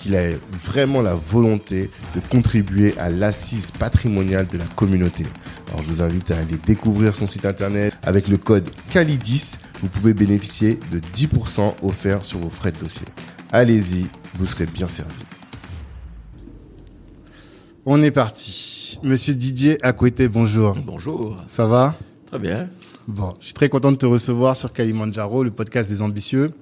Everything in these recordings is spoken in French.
qu'il a vraiment la volonté de contribuer à l'assise patrimoniale de la communauté. Alors je vous invite à aller découvrir son site internet avec le code CALIDIS. Vous pouvez bénéficier de 10% offerts sur vos frais de dossier. Allez-y, vous serez bien servi. On est parti. Monsieur Didier Akwete, bonjour. Bonjour. Ça va? Très bien. Bon, je suis très content de te recevoir sur Kalimandjaro, le podcast des ambitieux.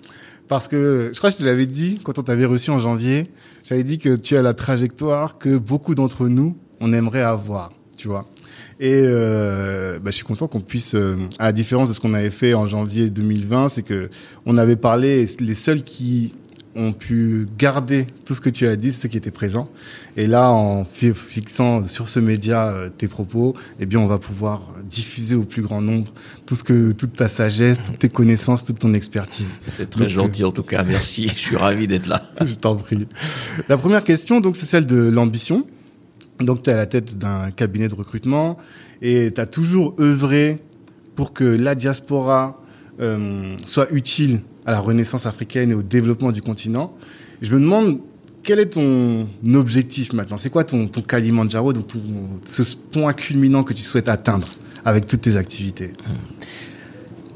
Parce que je crois que je te l'avais dit quand on t'avait reçu en janvier. J'avais dit que tu as la trajectoire que beaucoup d'entre nous, on aimerait avoir, tu vois. Et euh, bah, je suis content qu'on puisse, euh, à la différence de ce qu'on avait fait en janvier 2020, c'est que on avait parlé, les seuls qui ont pu garder tout ce que tu as dit, ceux qui étaient présents. Et là, en fixant sur ce média euh, tes propos, eh bien, on va pouvoir diffuser au plus grand nombre tout ce que, toute ta sagesse, toutes tes connaissances, toute ton expertise. C'est très gentil en tout cas, merci. Je suis ravi d'être là. Je t'en prie. La première question, donc, c'est celle de l'ambition. Donc, tu es à la tête d'un cabinet de recrutement et tu as toujours œuvré pour que la diaspora euh, soit utile à la renaissance africaine et au développement du continent. Je me demande quel est ton objectif maintenant? C'est quoi ton, ton Kalimandjaro, donc ce point culminant que tu souhaites atteindre avec toutes tes activités?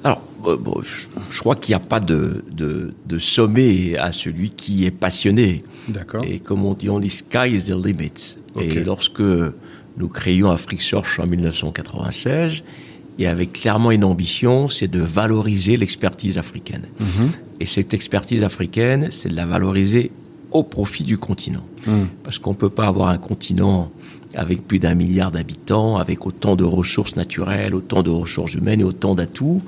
Alors, euh, bon, je, crois qu'il n'y a pas de, de, de, sommet à celui qui est passionné. D'accord. Et comme on dit, on dit sky is the limit. Et lorsque nous créions Afrique Search en 1996, y avait clairement une ambition, c'est de valoriser l'expertise africaine. Mhm. Et cette expertise africaine, c'est de la valoriser au profit du continent. Mhm. Parce qu'on peut pas avoir un continent avec plus d'un milliard d'habitants, avec autant de ressources naturelles, autant de ressources humaines et autant d'atouts,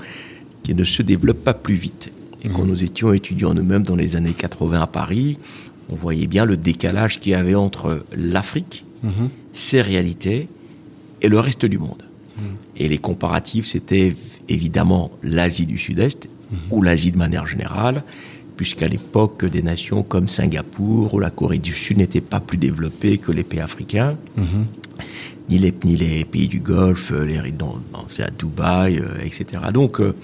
qui ne se développe pas plus vite. Et quand Mhm. nous étions étudiants nous-mêmes dans les années 80 à Paris, on voyait bien le décalage qu'il y avait entre l'Afrique, ses réalités, et le reste du monde. Et les comparatifs, c'était évidemment l'Asie du Sud-Est, ou l'Asie de manière générale, puisqu'à l'époque, des nations comme Singapour ou la Corée du Sud n'étaient pas plus développées que les pays africains, Mhm. ni, les, ni les pays du Golfe, les, dans- à Dubaï, euh, etc. Donc, euh,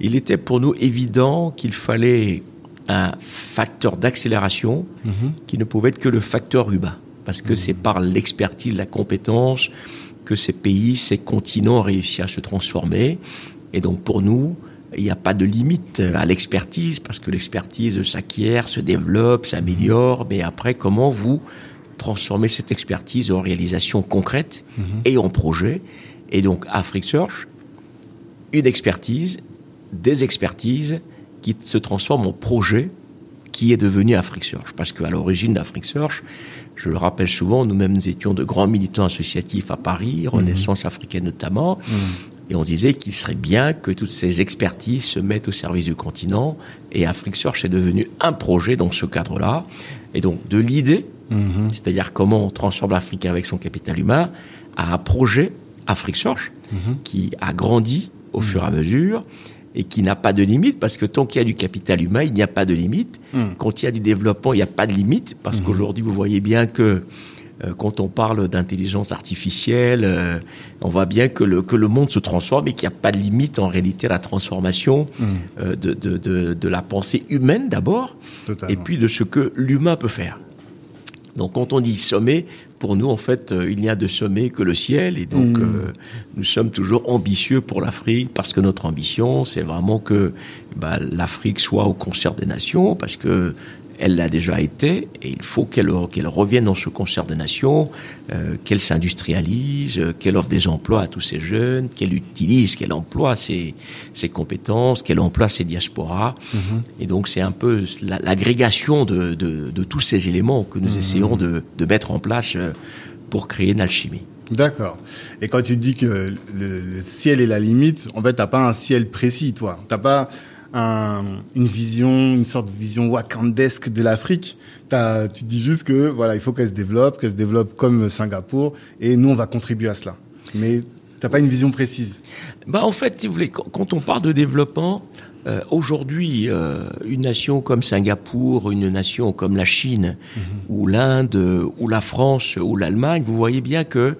il était pour nous évident qu'il fallait un facteur d'accélération Mhm. qui ne pouvait être que le facteur humain, parce que c'est par l'expertise, la compétence que ces pays, ces continents ont réussi à se transformer. Et donc pour nous, il n'y a pas de limite à l'expertise, parce que l'expertise s'acquiert, se développe, s'améliore, mais après, comment vous transformez cette expertise en réalisation concrète et en projet? Et donc Afrique Search, une expertise, des expertises qui se transforment en projet qui est devenu Afrique Search. Parce qu'à l'origine d'Afrique Search, je le rappelle souvent, nous-mêmes nous étions de grands militants associatifs à Paris, Renaissance africaine notamment, et on disait qu'il serait bien que toutes ces expertises se mettent au service du continent, et Afrique Search est devenu un projet dans ce cadre-là. Et donc de l'idée, Mhm. c'est-à-dire comment on transforme l'Afrique avec son capital humain, à un projet Afrique Search Mhm. qui a grandi au fur et à mesure et qui n'a pas de limite parce que tant qu'il y a du capital humain, il n'y a pas de limite. Mhm. Quand il y a du développement, il n'y a pas de limite parce qu'aujourd'hui, vous voyez bien que euh, quand on parle d'intelligence artificielle, euh, on voit bien que le, que le monde se transforme et qu'il n'y a pas de limite en réalité à la transformation euh, de, de, de, de la pensée humaine d'abord et puis de ce que l'humain peut faire. Donc quand on dit sommet, pour nous en fait, euh, il n'y a de sommet que le ciel et donc Mm. euh, nous sommes toujours ambitieux pour l'Afrique parce que notre ambition c'est vraiment que bah, l'Afrique soit au concert des nations parce que elle l'a déjà été, et il faut qu'elle qu'elle revienne dans ce concert des nations, euh, qu'elle s'industrialise, euh, qu'elle offre des emplois à tous ces jeunes, qu'elle utilise, qu'elle emploie ses, ses compétences, qu'elle emploie ses diasporas. Mhm. Et donc c'est un peu l'agrégation de, de, de, tous ces éléments que nous mhm. essayons de, de mettre en place euh, pour créer une alchimie. D'accord. Et quand tu dis que le, ciel est la limite, en fait, t'as pas un ciel précis, toi. T'as pas une vision, une sorte de vision wakandesque de l'Afrique. Tu dis juste que voilà, il faut qu'elle se développe, qu'elle se développe comme Singapour, et nous on va contribuer à cela. Mais t'as pas une vision précise. Bah en fait, si vous voulez, quand on parle de développement, euh, aujourd'hui, euh, une nation comme Singapour, une nation comme la Chine, mhm. ou l'Inde, ou la France, ou l'Allemagne, vous voyez bien que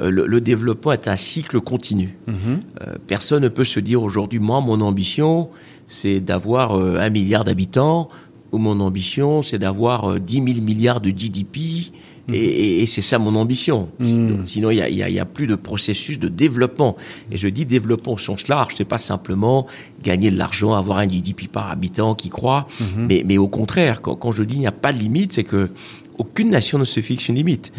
euh, le, développement est un cycle continu. Mhm. personne ne peut se dire aujourd'hui, moi, mon ambition, c'est d'avoir un milliard d'habitants, ou mon ambition, c'est d'avoir 10 000 milliards de GDP, Mhm. Et, c'est ça mon ambition. Mhm. Sinon, il y a, y a, plus de processus de développement. Et je dis développement au sens large, c'est pas simplement gagner de l'argent, avoir un GDP par habitant qui croit, mhm. mais, mais au contraire, quand, quand je dis il n'y a pas de limite, c'est que aucune nation ne se fixe une limite.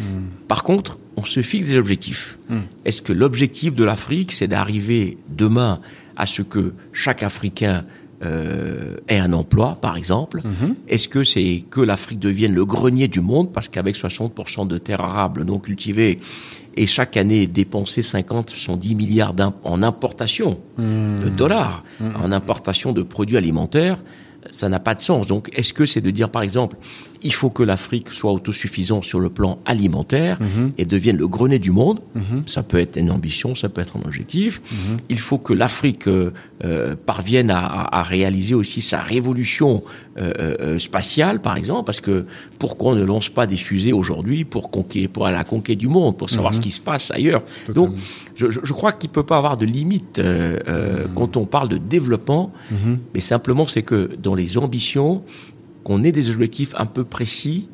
Par contre, on se fixe des objectifs. Est-ce que l'objectif de l'Afrique, c'est d'arriver demain à ce que chaque Africain euh, ait un emploi, par exemple mhm. Est-ce que c'est que l'Afrique devienne le grenier du monde? Parce qu'avec 60% de terres arables non cultivées et chaque année dépenser 50, 110 milliards en importation mhm. de dollars, mhm. en importation de produits alimentaires, ça n'a pas de sens. Donc, est-ce que c'est de dire, par exemple, il faut que l'Afrique soit autosuffisante sur le plan alimentaire mhm. et devienne le grenier du monde. Mhm. Ça peut être une ambition, ça peut être un objectif. Mhm. Il faut que l'Afrique euh, euh, parvienne à, à, réaliser aussi sa révolution euh, spatiale, par exemple, parce que pourquoi on ne lance pas des fusées aujourd'hui pour conquérir, pour aller à la conquête du monde, pour savoir ce qui se passe ailleurs? Donc, je, je, crois qu'il peut pas avoir de limite quand on parle de développement, mais simplement c'est que dans les ambitions, qu'on ait des objectifs un peu précis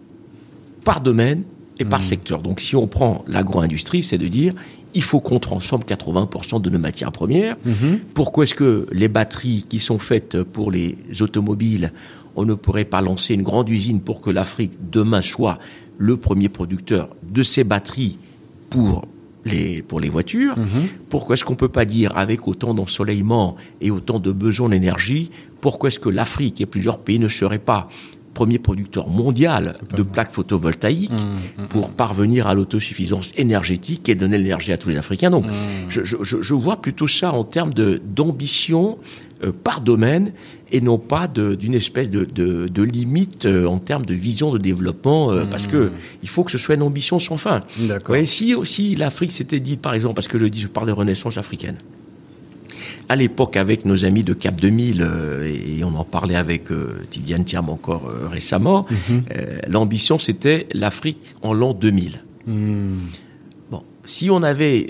par domaine et par mmh. secteur. Donc si on prend l'agro-industrie, c'est de dire il faut qu'on transforme 80% de nos matières premières. Mmh. Pourquoi est-ce que les batteries qui sont faites pour les automobiles, on ne pourrait pas lancer une grande usine pour que l'Afrique demain soit le premier producteur de ces batteries pour les, pour les voitures? Mmh. Pourquoi est-ce qu'on peut pas dire, avec autant d'ensoleillement et autant de besoins d'énergie, pourquoi est-ce que l'Afrique et plusieurs pays ne seraient pas premier producteur mondial de plaques photovoltaïques mmh, mmh, pour mmh. parvenir à l'autosuffisance énergétique et donner l'énergie à tous les Africains? Donc, je, je, je, vois plutôt ça en termes de d'ambition euh, par domaine et non pas d'une espèce de, de, de limite euh, en termes de vision de développement, euh, parce que il faut que ce soit une ambition sans fin. D'accord. si aussi l'Afrique s'était dit, par exemple, parce que je dis, je parle de renaissance africaine à l'époque avec nos amis de Cap 2000, euh, et on en parlait avec euh, Tidiane Thiam encore euh, récemment, mhm. l'ambition c'était l'Afrique en l'an 2000. Hmm. Bon, si on avait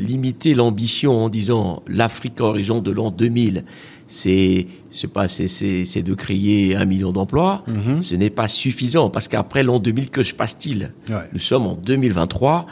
limité l'ambition en disant l'Afrique à horizon de l'an 2000, c'est c'est pas c'est c'est de créer un million d'emplois, mhm. ce n'est pas suffisant parce qu'après l'an 2000 que se passe-t-il? Nous sommes en 2023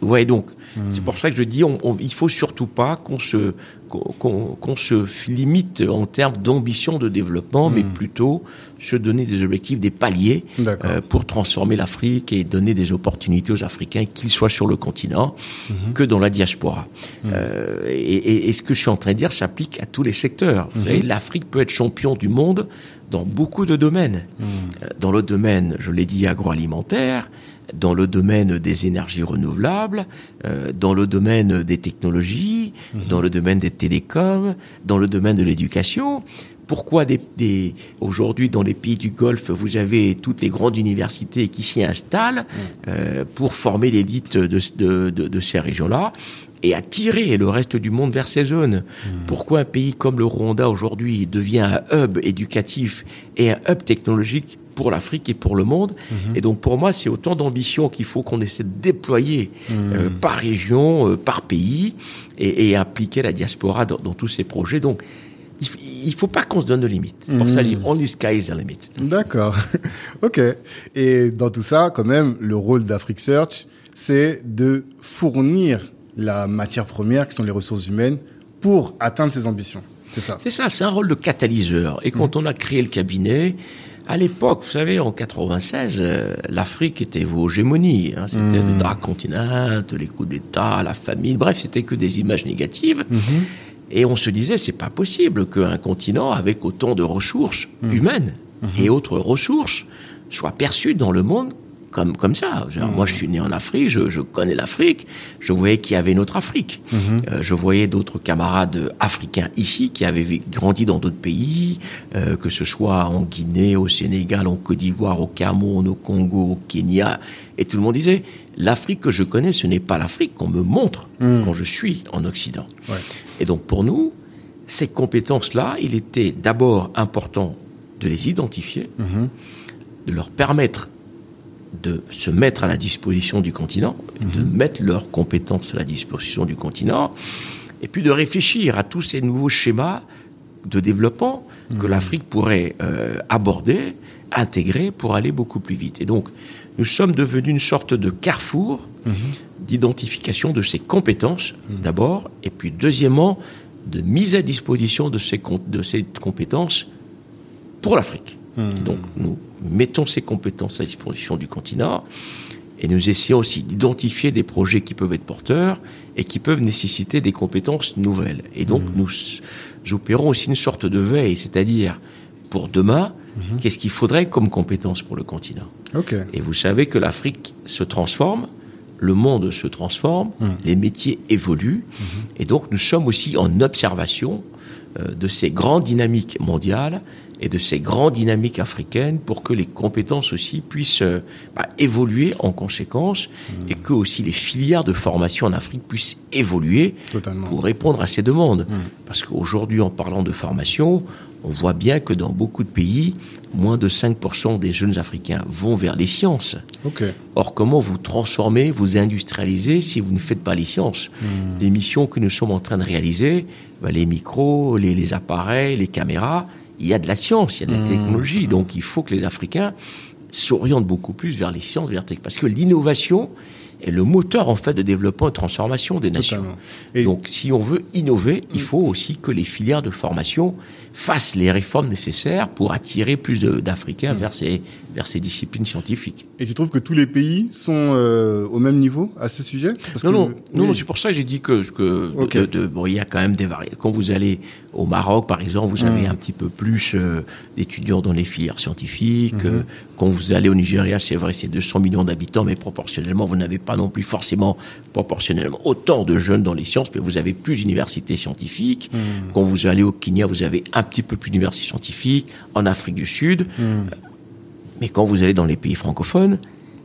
Ouais, donc hmm. c'est pour ça que je dis, on, il faut surtout pas qu'on se qu'on se limite en termes d'ambition de développement, mais hmm. plutôt se donner des objectifs, des paliers euh, pour transformer l'Afrique et donner des opportunités aux Africains, qu'ils soient sur le continent hmm. que dans la diaspora. Euh, et, et, ce que je suis en train de dire s'applique à tous les secteurs. L'Afrique peut être champion du monde dans beaucoup de domaines. Euh, dans le domaine, je l'ai dit, agroalimentaire, dans le domaine des énergies renouvelables, euh, dans le domaine des technologies, mhm. dans le domaine des télécoms, dans le domaine de l'éducation. Pourquoi des, des aujourd'hui dans les pays du Golfe, vous avez toutes les grandes universités qui s'y installent mhm. euh, pour former l'élite de, de, de, de ces régions-là et attirer le reste du monde vers ces zones? Mhm. Pourquoi un pays comme le Rwanda aujourd'hui devient un hub éducatif et un hub technologique pour l'Afrique et pour le monde. Mhm. Et donc pour moi, c'est autant d'ambition qu'il faut qu'on essaie de déployer mhm. euh, par région, euh, par pays, et, et, impliquer la diaspora dans, dans, tous ces projets. Donc il faut pas qu'on se donne de limites. Pour ça, mhm. only sky is the limit. D'accord. ok. Et dans tout ça, quand même, le rôle d'Afrique Search, c'est de fournir la matière première, qui sont les ressources humaines, pour atteindre ces ambitions. C'est ça. C'est ça, c'est un rôle de catalyseur. Et quand on a créé le cabinet, à l'époque, vous savez, en 96, euh, l'Afrique était vos hégémonies. Hein, c'était le dark continent, les coups d'État, la famine. Bref, c'était que des images négatives. Et on se disait, c'est pas possible qu'un continent avec autant de ressources humaines et autres ressources soit perçu dans le monde comme comme ça. Genre, Moi, je suis né en Afrique, je, je connais l'Afrique, je voyais qu'il y avait une autre Afrique. Euh, je voyais d'autres camarades africains ici qui avaient grandi dans d'autres pays, euh, que ce soit en Guinée, au Sénégal, en Côte d'Ivoire, au Cameroun, au Congo, au Kenya, et tout le monde disait l'Afrique que je connais, ce n'est pas l'Afrique qu'on me montre quand je suis en Occident. Ouais. Et donc pour nous, ces compétences-là, il était d'abord important de les identifier, de leur permettre de se mettre à la disposition du continent, de mettre leurs compétences à la disposition du continent, et puis de réfléchir à tous ces nouveaux schémas de développement que l'Afrique pourrait euh, aborder, intégrer pour aller beaucoup plus vite. Et donc, nous sommes devenus une sorte de carrefour d'identification de ces compétences, d'abord, et puis deuxièmement, de mise à disposition de ces, com- de ces compétences pour l'Afrique. Et Donc, nous mettons ces compétences à disposition du continent et nous essayons aussi d'identifier des projets qui peuvent être porteurs et qui peuvent nécessiter des compétences nouvelles. Et donc, nous s- opérons aussi une sorte de veille, c'est-à-dire, pour demain, qu'est-ce qu'il faudrait comme compétences pour le continent? Ok. et vous savez que l'Afrique se transforme, le monde se transforme, les métiers évoluent, et donc nous sommes aussi en observation euh, de ces grandes dynamiques mondiales et de ces grandes dynamiques africaines pour que les compétences aussi puissent euh, bah, évoluer en conséquence et que aussi les filières de formation en Afrique puissent évoluer Totalement. pour répondre à ces demandes. Parce qu'aujourd'hui, en parlant de formation, on voit bien que dans beaucoup de pays, moins de 5% des jeunes Africains vont vers les sciences. Ok. Or, comment vous transformez, vous industrialisez si vous ne faites pas les sciences? Les missions que nous sommes en train de réaliser, ben, les micros, les, les appareils, les caméras, il y a de la science, il y a de la technologie. Donc, il faut que les Africains s'orientent beaucoup plus vers les sciences, vers tech. Parce que l'innovation est le moteur, en fait, de développement et de transformation des nations. Et- Donc, si on veut innover, il faut aussi que les filières de formation fassent les réformes nécessaires pour attirer plus d'Africains vers ces, vers ces disciplines scientifiques. Et tu trouves que tous les pays sont euh, au même niveau à ce sujet? Parce Non, que- non, non, oui. non, c'est pour ça que j'ai dit que, que de- bon, il y a quand même des variations. Quand vous allez au Maroc, par exemple, vous avez Mm. un petit peu plus euh, d'étudiants dans les filières scientifiques. Mm-hmm. Euh, quand vous allez au Nigeria, c'est vrai, c'est 200 millions d'habitants, mais proportionnellement, vous n'avez pas non plus forcément proportionnellement autant de jeunes dans les sciences, mais vous avez plus d'universités scientifiques. Mm. Quand vous allez au Kenya, vous avez un petit peu plus d'universités scientifiques. En Afrique du Sud, Mm. mais quand vous allez dans les pays francophones,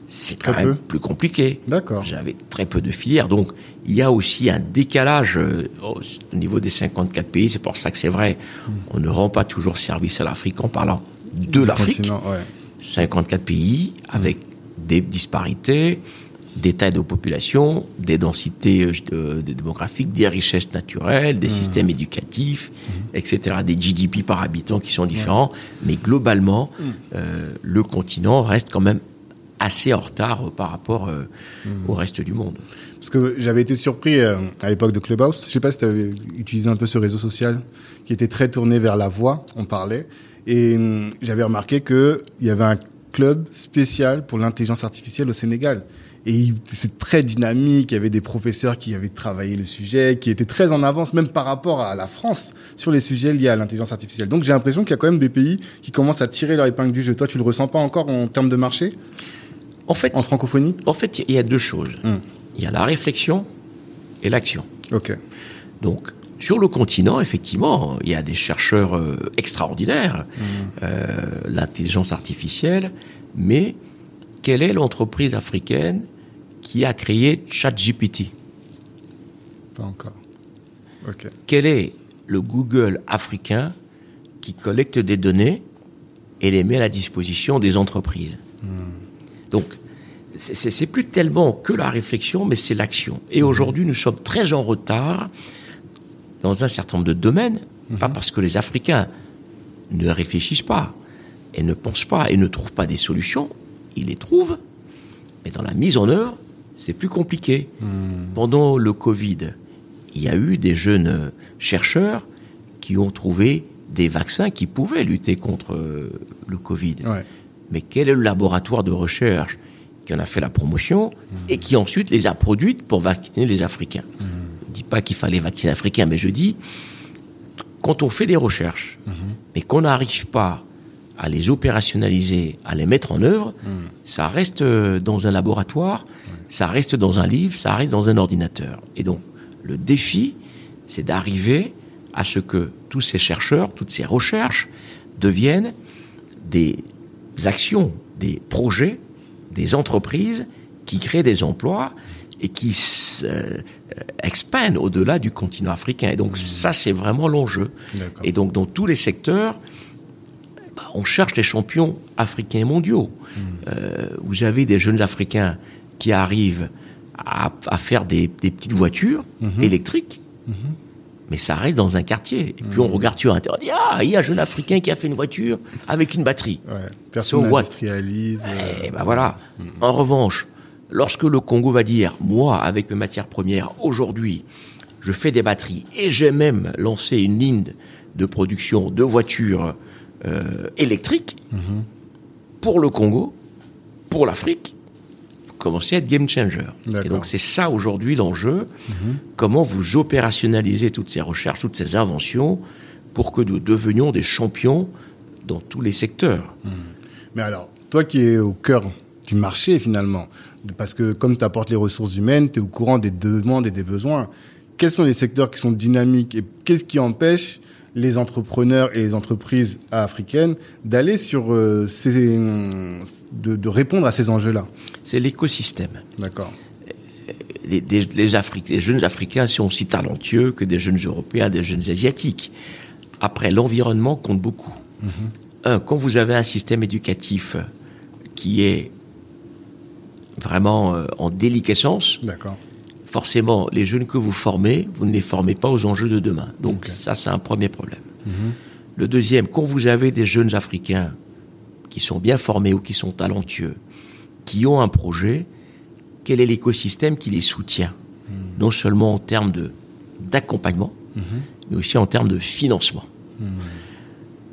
c'est quand même peu. plus compliqué. D'accord. J'avais très peu de filières. Donc, il y a aussi un décalage euh, au au niveau des 54 pays. C'est pour ça que c'est vrai, on ne rend pas toujours service à l'Afrique en parlant de l'Afrique. Continent, ouais. 54 pays avec des disparités, des tailles de population, des densités euh, de- de- démographiques, des richesses naturelles, des systèmes éducatifs, etc., des GDP par habitant qui sont différents. Mais globalement, euh, le continent reste quand même assez en retard euh, par rapport euh, au reste du monde. Parce que j'avais été surpris euh, à l'époque de Clubhouse. Je sais pas si tu avais utilisé un peu ce réseau social qui était très tourné vers la voix, on parlait. Et hum, j'avais remarqué que il y avait un club spécial pour l'intelligence artificielle au Sénégal. Et c'est très dynamique. Il y avait des professeurs qui avaient travaillé le sujet, qui étaient très en avance, même par rapport à la France, sur les sujets liés à l'intelligence artificielle. Donc j'ai l'impression qu'il y a quand même des pays qui commencent à tirer leur épingle du jeu. Toi, tu le ressens pas encore en termes de marché, En fait, en francophonie? en fait, il y a deux choses. Hmm. Il y a la réflexion et l'action. Ok. Donc, sur le continent, effectivement, il y a des chercheurs euh, extraordinaires, euh, l'intelligence artificielle, mais quelle est l'entreprise africaine qui a créé ChatGPT. Pas encore. Quel est le Google africain qui collecte des données et les met à la disposition des entreprises? Donc, c'est- c'est plus tellement que la réflexion, mais c'est l'action. Et aujourd'hui, nous sommes très en retard dans un certain nombre de domaines, pas parce que les Africains ne réfléchissent pas et ne pensent pas et ne trouvent pas des solutions, ils les trouvent, mais dans la mise en œuvre, c'est plus compliqué. Pendant le Covid, il y a eu des jeunes chercheurs qui ont trouvé des vaccins qui pouvaient lutter contre euh, le Covid. Ouais. Mais quel est le laboratoire de recherche qui en a fait la promotion et qui ensuite les a produites pour vacciner les Africains? Je ne dis pas qu'il fallait vacciner les Africains, mais je dis, quand on fait des recherches, mais qu'on n'arrive pas à les opérationnaliser, à les mettre en œuvre, ça reste euh, dans un laboratoire, ça reste dans un livre, ça reste dans un ordinateur. Et donc, le défi, c'est d'arriver à ce que tous ces chercheurs, toutes ces recherches deviennent des actions, des projets, des entreprises qui créent des emplois et qui euh, expandent au-delà du continent africain. Et donc ça, c'est vraiment l'enjeu. Et donc dans tous les secteurs, on cherche les champions africains et mondiaux. Euh, vous avez des jeunes Africains qui arrivent à, à faire des, des petites voitures électriques. Mais ça reste dans un quartier. Et puis on regarde sur Internet, on dit, ah, il y a un jeune Africain qui a fait une voiture avec une batterie. Ouais. Personne So what? n'industrialise. euh, Eh ben voilà. En revanche, lorsque le Congo va dire, moi, avec mes matières premières, aujourd'hui, je fais des batteries et j'ai même lancé une ligne de production de voitures euh, électriques pour le Congo, pour l'Afrique, vous commencez à être game changer. Et donc c'est ça aujourd'hui l'enjeu. Comment vous opérationnalisez toutes ces recherches, toutes ces inventions pour que nous devenions des champions dans tous les secteurs? Mais alors, toi qui es au cœur du marché finalement, parce que comme tu apportes les ressources humaines, tu es au courant des demandes et des besoins. Quels sont les secteurs qui sont dynamiques et qu'est-ce qui empêche les entrepreneurs et les entreprises africaines d'aller sur euh, ces, de, de répondre à ces enjeux-là C'est l'écosystème. D'accord. Les, des- les, Afri- les jeunes Africains sont aussi talentueux que des jeunes Européens, des jeunes Asiatiques. Après, l'environnement compte beaucoup. Un, quand vous avez un système éducatif qui est vraiment euh, en déliquescence, D'accord. Forcément, les jeunes que vous formez, vous ne les formez pas aux enjeux de demain. Donc ça, c'est un premier problème. Le deuxième, quand vous avez des jeunes Africains qui sont bien formés ou qui sont talentueux, qui ont un projet, quel est l'écosystème qui les soutient Non seulement en termes de d'accompagnement, mais aussi en termes de financement.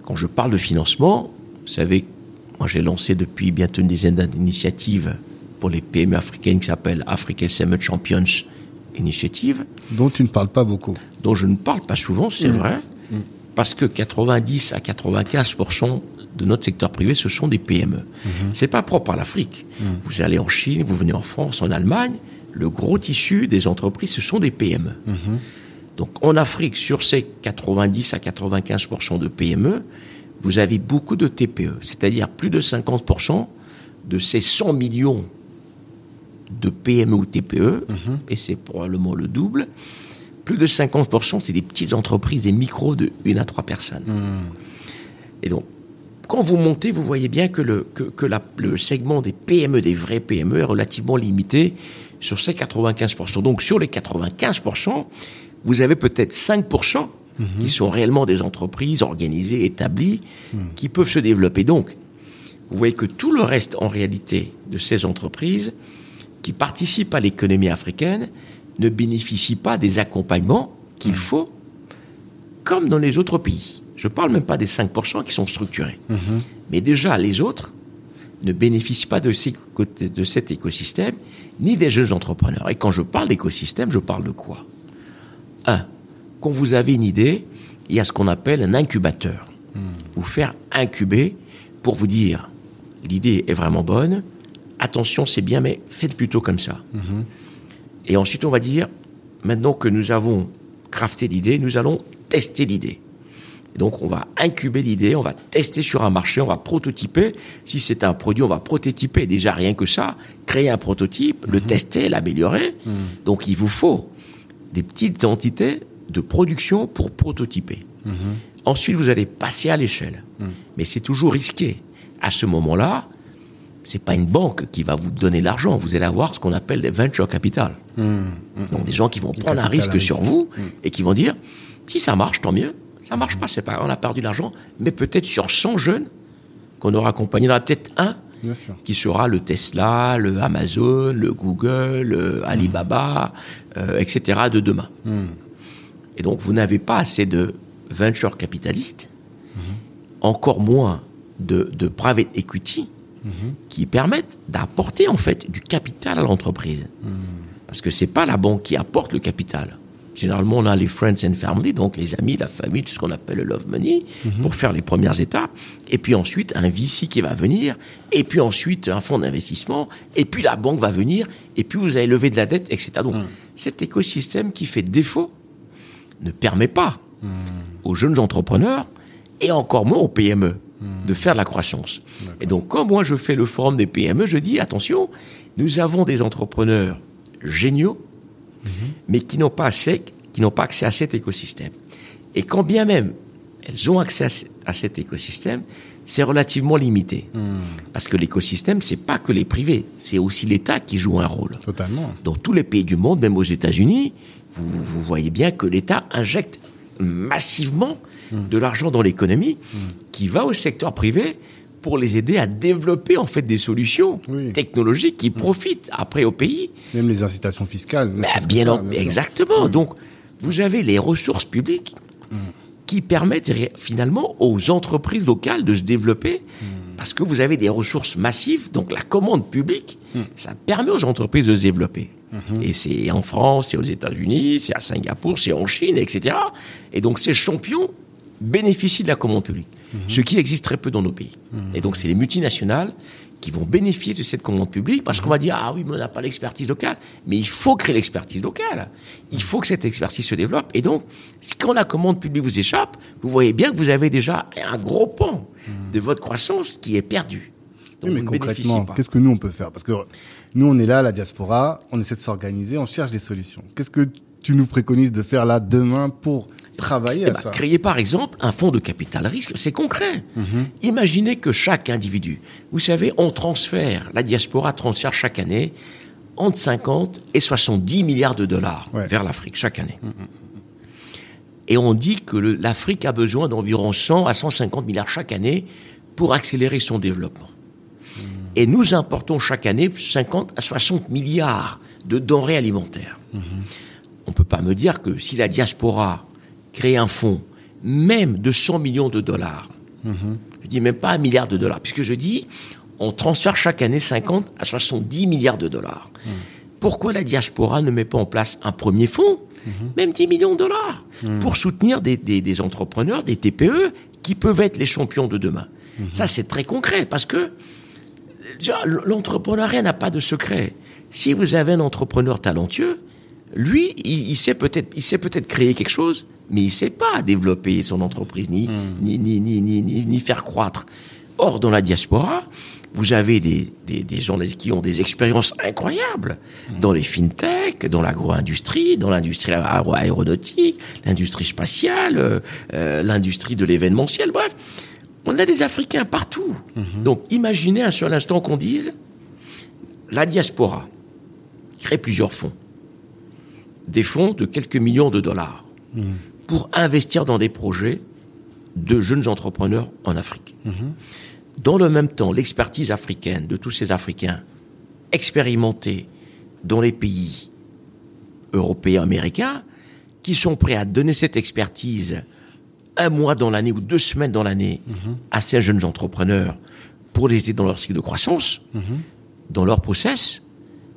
Quand je parle de financement, vous savez, moi j'ai lancé depuis bientôt une dizaine d'initiatives pour les PME africaines qui s'appellent Africa SME Champions Initiative, Dont tu ne parles pas beaucoup. dont je ne parle pas souvent, c'est vrai, parce que 90 à 95% de notre secteur privé, ce sont des PME. C'est pas propre à l'Afrique. Vous allez en Chine, vous venez en France, en Allemagne, le gros tissu des entreprises, ce sont des PME. Donc en Afrique, sur ces 90 à 95% de PME, vous avez beaucoup de TPE, c'est-à-dire plus de 50% de ces 100 millions de PME ou TPE, et c'est probablement le double, plus de 50%, c'est des petites entreprises, des micros de 1 à 3 personnes. Et donc, quand vous montez, vous voyez bien que, le, que, que la- le segment des PME, des vrais PME, est relativement limité sur ces 95%. Donc, sur les 95%, vous avez peut-être 5% qui sont réellement des entreprises organisées, établies, qui peuvent se développer. Donc, vous voyez que tout le reste, en réalité, de ces entreprises qui participent à l'économie africaine ne bénéficient pas des accompagnements qu'il faut, comme dans les autres pays. Je ne parle même pas des 5% qui sont structurés. Mais déjà, les autres ne bénéficient pas de, ces côtés- de cet écosystème, ni des jeunes entrepreneurs. Et quand je parle d'écosystème, je parle de quoi? Un, quand vous avez une idée, il y a ce qu'on appelle un incubateur. Vous faire incuber pour vous dire, l'idée est vraiment bonne, attention c'est bien, mais faites plutôt comme ça. Et ensuite on va dire, maintenant que nous avons crafté l'idée, nous allons tester l'idée. Donc on va incuber l'idée, on va tester sur un marché, on va prototyper. Si c'est un produit, on va prototyper. Déjà rien que ça, créer un prototype, le tester, l'améliorer. Donc il vous faut des petites entités de production pour prototyper. Ensuite, vous allez passer à l'échelle. Mais c'est toujours risqué. À ce moment-là, c'est pas une banque qui va vous donner l'argent. Vous allez avoir ce qu'on appelle des venture capital. Donc des gens qui vont prendre un risque sur vous et qui vont dire si ça marche, tant mieux. Ça marche pas, c'est pas, on a perdu l'argent. Mais peut-être sur 100 jeunes qu'on aura accompagnés, il y en aura peut-être un Bien sûr. qui sera le Tesla, le Amazon, le Google, le Alibaba, euh, etc. de demain. Et donc vous n'avez pas assez de venture capitaliste, encore moins de, de private equity, qui permettent d'apporter en fait du capital à l'entreprise. Parce que c'est pas la banque qui apporte le capital. Généralement, on a les friends and family, donc les amis, la famille, tout ce qu'on appelle le love money, pour faire les premières étapes. Et puis ensuite, un VC qui va venir. Et puis ensuite, un fonds d'investissement. Et puis la banque va venir. Et puis vous allez lever de la dette, etc. Donc, cet écosystème qui fait défaut ne permet pas aux jeunes entrepreneurs et encore moins aux PME de faire de la croissance. Et donc, comme moi je fais le forum des PME, je dis attention, nous avons des entrepreneurs géniaux, mais qui n'ont pas accès, qui n'ont pas accès à cet écosystème. Et quand bien même elles ont accès à ce- à cet écosystème, c'est relativement limité. Parce que l'écosystème, c'est pas que les privés, c'est aussi l'État qui joue un rôle. Totalement. Dans tous les pays du monde, même aux États-Unis, vous, vous voyez bien que l'État injecte massivement de l'argent dans l'économie qui va au secteur privé pour les aider à développer en fait des solutions Oui. technologiques qui profitent après au pays. Même les incitations fiscales. que bien, ça, en- bien sûr. exactement. Donc, vous avez les ressources publiques qui permettent finalement aux entreprises locales de se développer parce que vous avez des ressources massives. Donc, la commande publique, ça permet aux entreprises de se développer. Et c'est en France, c'est aux États-Unis, c'est à Singapour, c'est en Chine, etc. Et donc, ces champions bénéficient de la commande publique, ce qui existe très peu dans nos pays. Et donc, c'est les multinationales qui vont bénéficier de cette commande publique parce qu'on va dire ah oui mais on n'a pas l'expertise locale. Mais il faut créer l'expertise locale. Il faut que cette expertise se développe. Et donc quand la commande publique vous échappe vous voyez bien que vous avez déjà un gros pan de votre croissance qui est perdu donc Oui, mais concrètement, qu'est-ce que nous on peut faire? Parce que nous on est là, la diaspora, on essaie de s'organiser, on cherche des solutions. Qu'est-ce que tu nous préconises de faire là demain pour travailler Eh à ben, ça créer par exemple un fonds de capital risque, c'est concret. Imaginez que chaque individu, vous savez, on transfère, la diaspora transfère chaque année entre 50 et 70 milliards de dollars Ouais. vers l'Afrique chaque année. Et on dit que l'Afrique a besoin d'environ 100 à 150 milliards chaque année pour accélérer son développement. Et nous importons chaque année 50 à 60 milliards de denrées alimentaires. On peut pas me dire que si la diaspora crée un fonds, même de 100 millions de dollars, je dis même pas un milliard de dollars, puisque je dis on transfère chaque année 50 à 70 milliards de dollars. Pourquoi la diaspora ne met pas en place un premier fonds, même 10 millions de dollars, pour soutenir des, des- des entrepreneurs, des TPE, qui peuvent être les champions de demain? Ça, c'est très concret, parce que l'entrepreneuriat n'a pas de secret. Si vous avez un entrepreneur talentueux, lui, il, il sait peut-être, il sait peut-être créer quelque chose, mais il sait pas développer son entreprise ni ni, ni, ni, ni, ni, faire croître. Or, dans la diaspora, vous avez des, des, des gens qui ont des expériences incroyables dans les fintech, dans l'agro-industrie, dans l'industrie aéro- aéronautique, l'industrie spatiale, euh, euh, l'industrie de l'événementiel, bref. On a des Africains partout. Donc, imaginez un seul instant qu'on dise, la diaspora crée plusieurs fonds. Des fonds de quelques millions de dollars pour investir dans des projets de jeunes entrepreneurs en Afrique. Dans le même temps, l'expertise africaine de tous ces Africains expérimentés dans les pays européens, américains, qui sont prêts à donner cette expertise un mois dans l'année ou deux semaines dans l'année à ces jeunes entrepreneurs pour les aider dans leur cycle de croissance, dans leur process.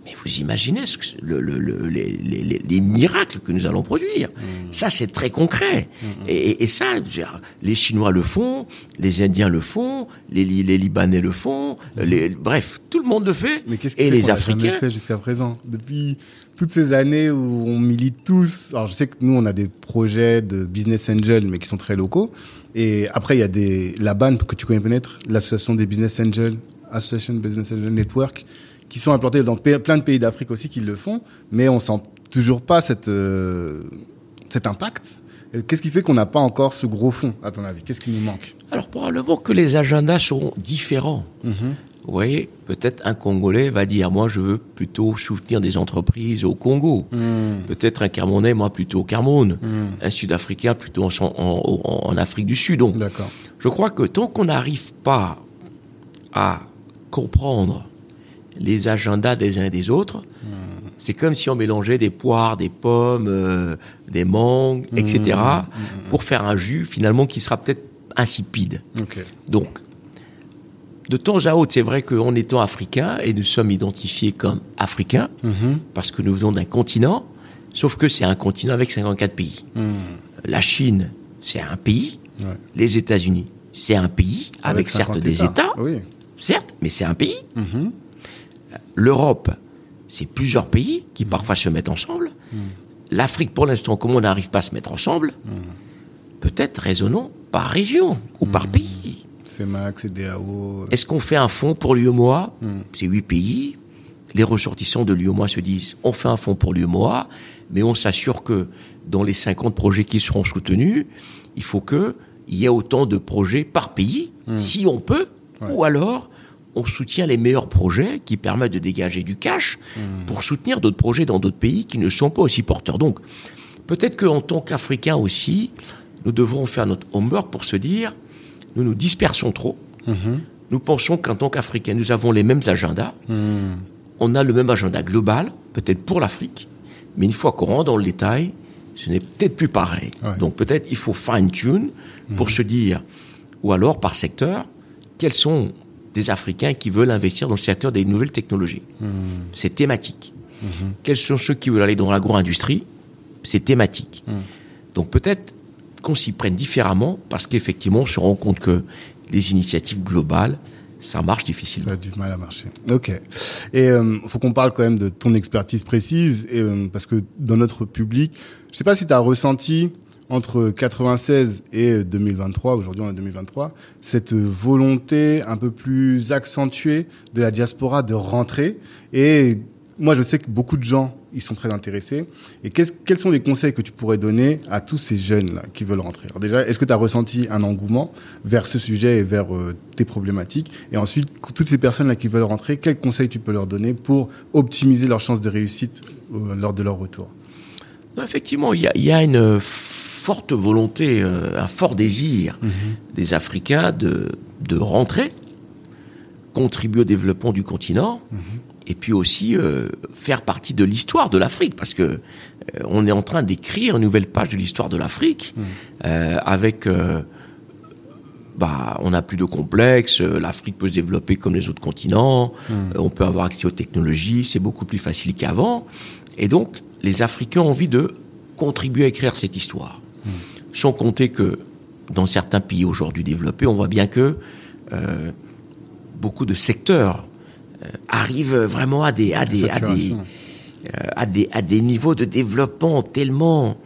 Mais vous imaginez ce que, le, le, le- les, les- les- les miracles que nous allons produire. Ça, c'est très concret. Et, et- et ça, dire, les Chinois le font, les Indiens le font, les, les Libanais le font, les, bref, tout le monde le fait. Mais qu'est-ce et les Africains, fait jusqu'à présent? Depuis toutes ces années où on milite tous. Alors je sais que nous on a des projets de business angel mais qui sont très locaux. Et après il y a des la BAN que tu connais peut-être, l'association des business angels, Association Business Angel Network, qui sont implantés dans plein de pays d'Afrique aussi qui le font, mais on sent toujours pas cette euh, cet impact. Qu'est-ce qui fait qu'on n'a pas encore ce gros fond, à ton avis? Qu'est-ce qui nous manque? Alors probablement que les agendas seront différents. Vous voyez, peut-être un Congolais va dire, moi je veux plutôt soutenir des entreprises au Congo. Peut-être un Camerounais, moi plutôt au Cameroun. Un Sud-Africain plutôt en, en- Afrique du Sud. Donc, je crois que tant qu'on n'arrive pas à comprendre les agendas des uns et des autres, c'est comme si on mélangeait des poires, des pommes, euh, des mangues, etc. Mmh, mmh, pour faire un jus finalement qui sera peut-être insipide. Donc, de temps à autre, c'est vrai qu'en étant africain, et nous sommes identifiés comme africains, parce que nous venons d'un continent, sauf que c'est un continent avec 54 pays. La Chine, c'est un pays. Ouais. Les États-Unis, c'est un pays, avec, certes 50 des États, Oui. certes, mais c'est un pays. L'Europe, c'est plusieurs pays qui parfois se mettent ensemble. L'Afrique, pour l'instant, comme on n'arrive pas à se mettre ensemble, Mm. peut-être raisonnons par région ou par pays. C'est Max, c'est DAO. Est-ce qu'on fait un fonds pour l'UEMOA? Mm. C'est huit pays. Les ressortissants de l'UEMOA se disent on fait un fonds pour l'UEMOA, mais on s'assure que dans les 50 projets qui seront soutenus, il faut que il y ait autant de projets par pays, si on peut. Ouais. ou alors on soutient les meilleurs projets qui permettent de dégager du cash Mm. pour soutenir d'autres projets dans d'autres pays qui ne sont pas aussi porteurs. Donc, peut-être qu'en tant qu'Africains aussi, nous devrons faire notre homework pour se dire, nous nous dispersons trop. Mhm. Nous pensons qu'en tant qu'Africains, nous avons les mêmes agendas. Mhm. On a le même agenda global, peut-être pour l'Afrique, mais une fois qu'on rentre dans le détail, ce n'est peut-être plus pareil. Ouais. Donc peut-être il faut fine-tune pour se dire, ou alors par secteur, quels sont des Africains qui veulent investir dans le secteur des nouvelles technologies. C'est thématique. Quels sont ceux qui veulent aller dans l'agro-industrie? C'est thématique. Donc peut-être qu'on s'y prenne différemment parce qu'effectivement on se rend compte que les initiatives globales, ça marche difficilement. Ça a du mal à marcher. Ok. Et euh, faut qu'on parle quand même de ton expertise précise, et, euh, parce que dans notre public, je sais pas si tu as ressenti entre 96 et 2023, aujourd'hui on est en 2023, cette volonté un peu plus accentuée de la diaspora de rentrer. Et moi je sais que beaucoup de gens ils sont très intéressés. Et qu'est-ce- quels sont les conseils que tu pourrais donner à tous ces jeunes là qui veulent rentrer? Déjà, est-ce que tu as ressenti un engouement vers ce sujet et vers euh, tes problématiques? Et ensuite, toutes ces personnes là qui veulent rentrer, quels conseils tu peux leur donner pour optimiser leurs chances de réussite euh, lors de leur retour? Effectivement, il y a, y a une forte volonté, euh, un fort désir des Africains de, de rentrer, contribuer au développement du continent, et puis aussi euh, faire partie de l'histoire de l'Afrique, parce que euh, on est en train d'écrire une nouvelle page de l'histoire de l'Afrique, euh, avec euh, bah, on n'a plus de complexe, l'Afrique peut se développer comme les autres continents, on peut avoir accès aux technologies, c'est beaucoup plus facile qu'avant. Et donc, les Africains ont envie de contribuer à écrire cette histoire. Sans compter que dans certains pays aujourd'hui développés, on voit bien que euh, beaucoup de secteurs euh, arrivent vraiment à des, à des, à des, Saturation. euh, à des, à des niveaux de développement tellement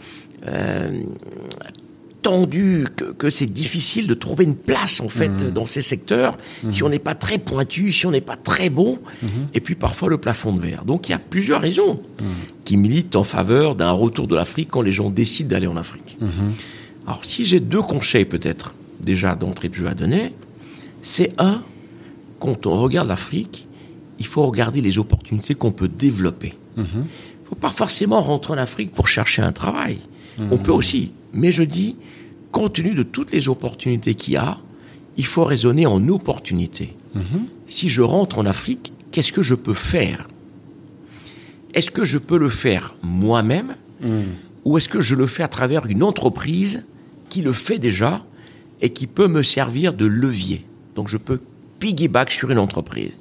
que, que c'est difficile de trouver une place en fait dans ces secteurs si on n'est pas très pointu, si on n'est pas très bon, et puis parfois le plafond de verre. Donc il y a plusieurs raisons qui militent en faveur d'un retour de l'Afrique quand les gens décident d'aller en Afrique. Alors si j'ai deux conseils peut-être déjà d'entrée de jeu à donner, c'est un, quand on regarde l'Afrique, il faut regarder les opportunités qu'on peut développer. Il ne faut pas forcément rentrer en Afrique pour chercher un travail. On peut aussi. Mais je dis, compte tenu de toutes les opportunités qu'il y a, il faut raisonner en opportunités. Si je rentre en Afrique, qu'est-ce que je peux faire? Est-ce que je peux le faire moi-même? Ou est-ce que je le fais à travers une entreprise qui le fait déjà et qui peut me servir de levier? Donc je peux piggyback sur une entreprise.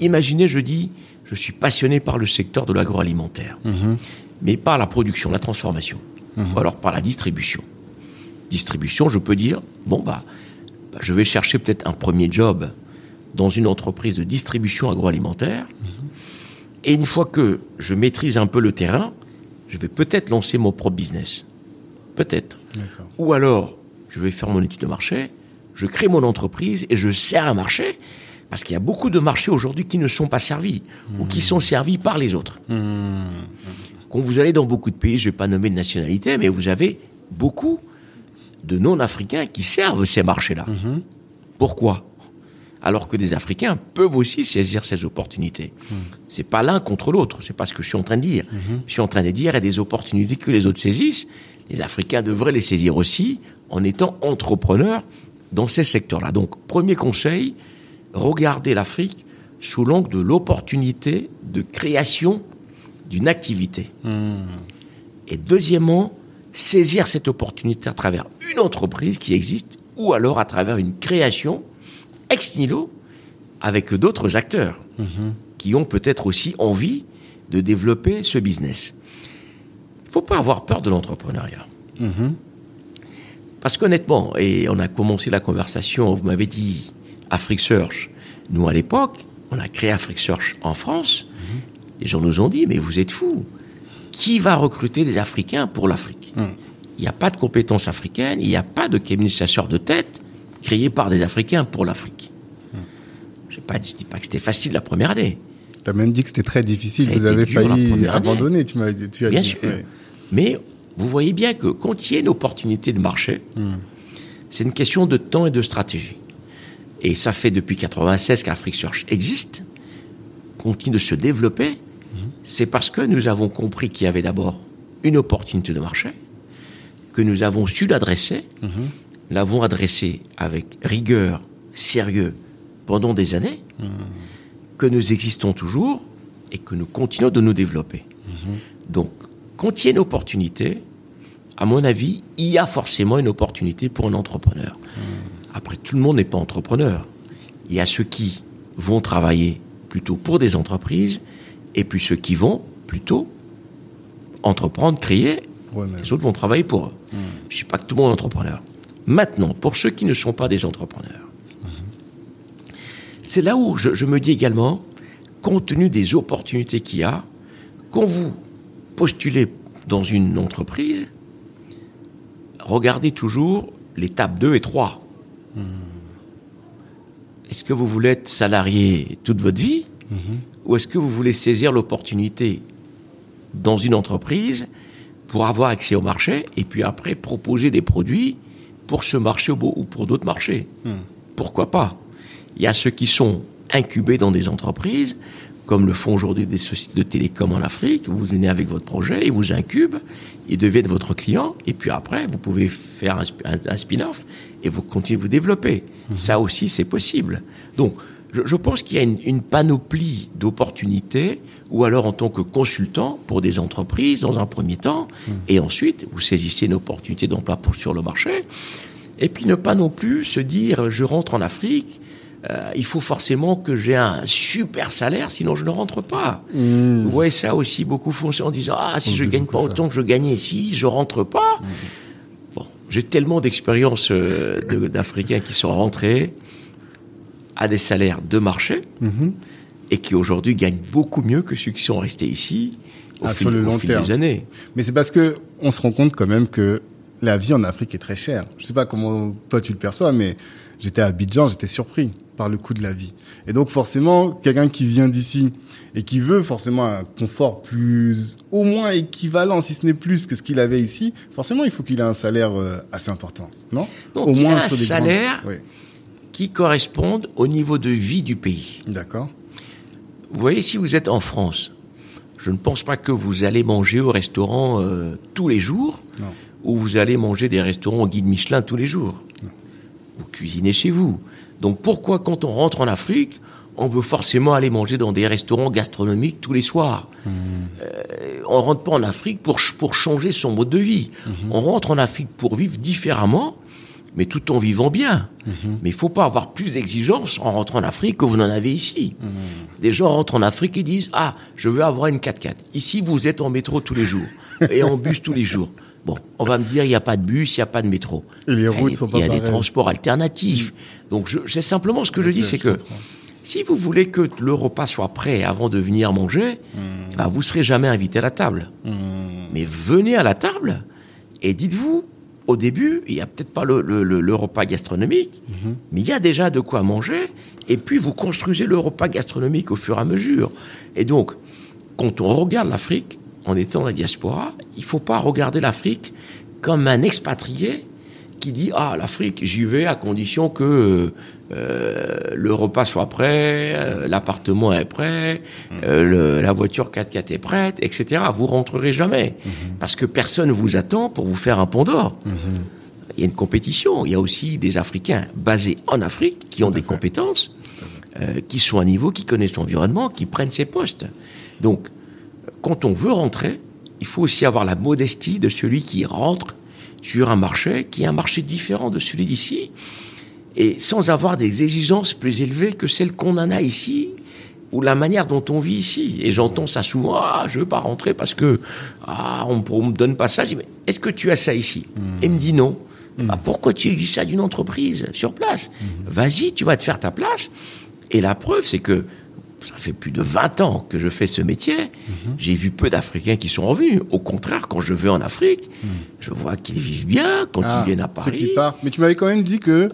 Imaginez, je dis, je suis passionné par le secteur de l'agroalimentaire, mais par la production, la transformation, ou alors par la distribution. Distribution, je peux dire, bon bah, bah, je vais chercher peut-être un premier job dans une entreprise de distribution agroalimentaire, et une fois que je maîtrise un peu le terrain, je vais peut-être lancer mon propre business. Peut-être. Ou alors, je vais faire mon étude de marché, je crée mon entreprise et je sers un marché, parce qu'il y a beaucoup de marchés aujourd'hui qui ne sont pas servis, ou qui sont servis par les autres. Quand vous allez dans beaucoup de pays, je ne vais pas nommer de nationalité, mais vous avez beaucoup de non-africains qui servent ces marchés-là. Pourquoi? Alors que des Africains peuvent aussi saisir ces opportunités. C'est pas l'un contre l'autre, c'est pas ce que je suis en train de dire. Je suis en train de dire il y a des opportunités que les autres saisissent. Les Africains devraient les saisir aussi en étant entrepreneurs dans ces secteurs-là. Donc, premier conseil, regardez l'Afrique sous l'angle de l'opportunité de création d'une activité. Et deuxièmement, saisir cette opportunité à travers une entreprise qui existe ou alors à travers une création ex nihilo avec d'autres acteurs qui ont peut-être aussi envie de développer ce business. Il faut pas avoir peur de l'entrepreneuriat. Parce qu'honnêtement, et on a commencé la conversation, vous m'avez dit Afrique Search. Nous, à l'époque, on a créé Afrique Search en France. Les gens nous ont dit, mais vous êtes fous. Qui va recruter des Africains pour l'Afrique? Il n'y a pas de compétences africaines, il n'y a pas de cabinet de chasseurs de tête créé par des Africains pour l'Afrique. Je ne dis pas que c'était facile la première année. Tu as même dit que c'était très difficile, vous avez failli abandonner, tu m'as dit. Tu as Bien dit. sûr. Ouais. Mais vous voyez bien que quand il y a une opportunité de marché, c'est une question de temps et de stratégie. Et ça fait depuis 96 qu'Afrique Search existe, continue de se développer. C'est parce que nous avons compris qu'il y avait d'abord une opportunité de marché, que nous avons su l'adresser, l'avons adressé avec rigueur, sérieux, pendant des années, que nous existons toujours et que nous continuons de nous développer. Donc, quand il y a une opportunité, à mon avis, il y a forcément une opportunité pour un entrepreneur. Après, tout le monde n'est pas entrepreneur. Il y a ceux qui vont travailler plutôt pour des entreprises et puis ceux qui vont plutôt entreprendre, créer. Ouais, mais- Les autres vont travailler pour eux. Je ne dis pas que tout le monde est entrepreneur. Maintenant, pour ceux qui ne sont pas des entrepreneurs, c'est là où je, je me dis également, compte tenu des opportunités qu'il y a, quand vous postulez dans une entreprise, regardez toujours l'étape 2 et 3. Est-ce que vous voulez être salarié toute votre vie ou est-ce que vous voulez saisir l'opportunité dans une entreprise pour avoir accès au marché et puis après proposer des produits pour ce marché ou ou pour d'autres marchés Pourquoi pas? Il y a ceux qui sont incubés dans des entreprises, comme le font aujourd'hui des sociétés de télécom en Afrique. Vous venez avec votre projet, ils vous incubent, ils deviennent votre client, et puis après, vous pouvez faire un, sp- un- un spin-off et vous continuez de vous développer. Ça aussi, c'est possible. Donc, je, je pense qu'il y a une, une panoplie d'opportunités, ou alors en tant que consultant pour des entreprises dans un premier temps, et ensuite, vous saisissez une opportunité d'emploi sur le marché. Et puis ne pas non plus se dire, je rentre en Afrique, euh, il faut forcément que j'ai un super salaire, sinon je ne rentre pas. Vous voyez ça aussi, beaucoup font ça en disant, ah, si On je gagne pas ça. autant que je gagnais ici, je rentre pas. Bon, j'ai tellement d'expériences euh, de- d'Africains qui sont rentrés à des salaires de marché et qui aujourd'hui gagnent beaucoup mieux que ceux qui sont restés ici au Ah, fil, sur le au long fil terme. des années. Mais c'est parce que on se rend compte quand même que la vie en Afrique est très chère. Je sais pas comment toi tu le perçois, mais j'étais à Abidjan, j'étais surpris par le coût de la vie. Et donc forcément, quelqu'un qui vient d'ici et qui veut forcément un confort plus, au moins équivalent, si ce n'est plus que ce qu'il avait ici, forcément il faut qu'il ait un salaire euh, assez important, non? Donc, il a un salaire- grandes- Qui correspondent au niveau de vie du pays. D'accord. Vous voyez, si vous êtes en France, je ne pense pas que vous allez manger au restaurant euh, tous les jours, Non. ou vous allez manger des restaurants au guide Michelin tous les jours. Vous cuisinez chez vous. Donc pourquoi quand on rentre en Afrique, on veut forcément aller manger dans des restaurants gastronomiques tous les soirs? Euh, On rentre pas en Afrique pour, pour changer son mode de vie. On rentre en Afrique pour vivre différemment, mais tout en vivant bien. Mais il faut pas avoir plus d'exigences en rentrant en Afrique que vous n'en avez ici. Des gens rentrent en Afrique et disent Ah, je veux avoir une 4x4. Ici, vous êtes en métro tous les jours et en bus tous les jours. Bon, on va me dire il n'y a pas de bus, il n'y a pas de métro. Et les Eh, routes sont pas Il y a des transports alternatifs. Donc, je, c'est simplement ce que je dis, c'est que si vous voulez que le repas soit prêt avant de venir manger, bah, vous serez jamais invité à la table. Mais venez à la table et dites-vous, au début, il n'y a peut-être pas le, le- le- le repas gastronomique, Mhm. mais il y a déjà de quoi manger, et puis vous construisez le repas gastronomique au fur et à mesure. Et donc, quand on regarde l'Afrique, en étant dans la diaspora, il faut pas regarder l'Afrique comme un expatrié qui dit ah l'Afrique j'y vais à condition que euh, le repas soit prêt, euh, l'appartement est prêt, euh, le- la voiture 4x4 est prête, etc. Vous rentrerez jamais parce que personne vous attend pour vous faire un pont d'or. Il y a une compétition. Il y a aussi des Africains basés en Afrique qui ont des compétences, qui sont à niveau, qui connaissent l'environnement, qui prennent ces postes. Donc, quand on veut rentrer, il faut aussi avoir la modestie de celui qui rentre sur un marché qui est un marché différent de celui d'ici et sans avoir des exigences plus élevées que celles qu'on en a ici ou la manière dont on vit ici. Et j'entends ça souvent, ah, je veux pas rentrer parce que, ah, on, me donne pas ça. Je dis, mais est-ce que tu as ça ici? Et il me dit non. Bah, pourquoi tu exiges ça d'une entreprise sur place? Vas-y, tu vas te faire ta place. Et la preuve, c'est que ça fait plus de 20 ans que je fais ce métier. J'ai vu peu d'Africains qui sont revenus. Au contraire, quand je vais en Afrique, je vois qu'ils vivent bien quand Ah, ils viennent à ceux Paris. qui partent. Mais tu m'avais quand même dit que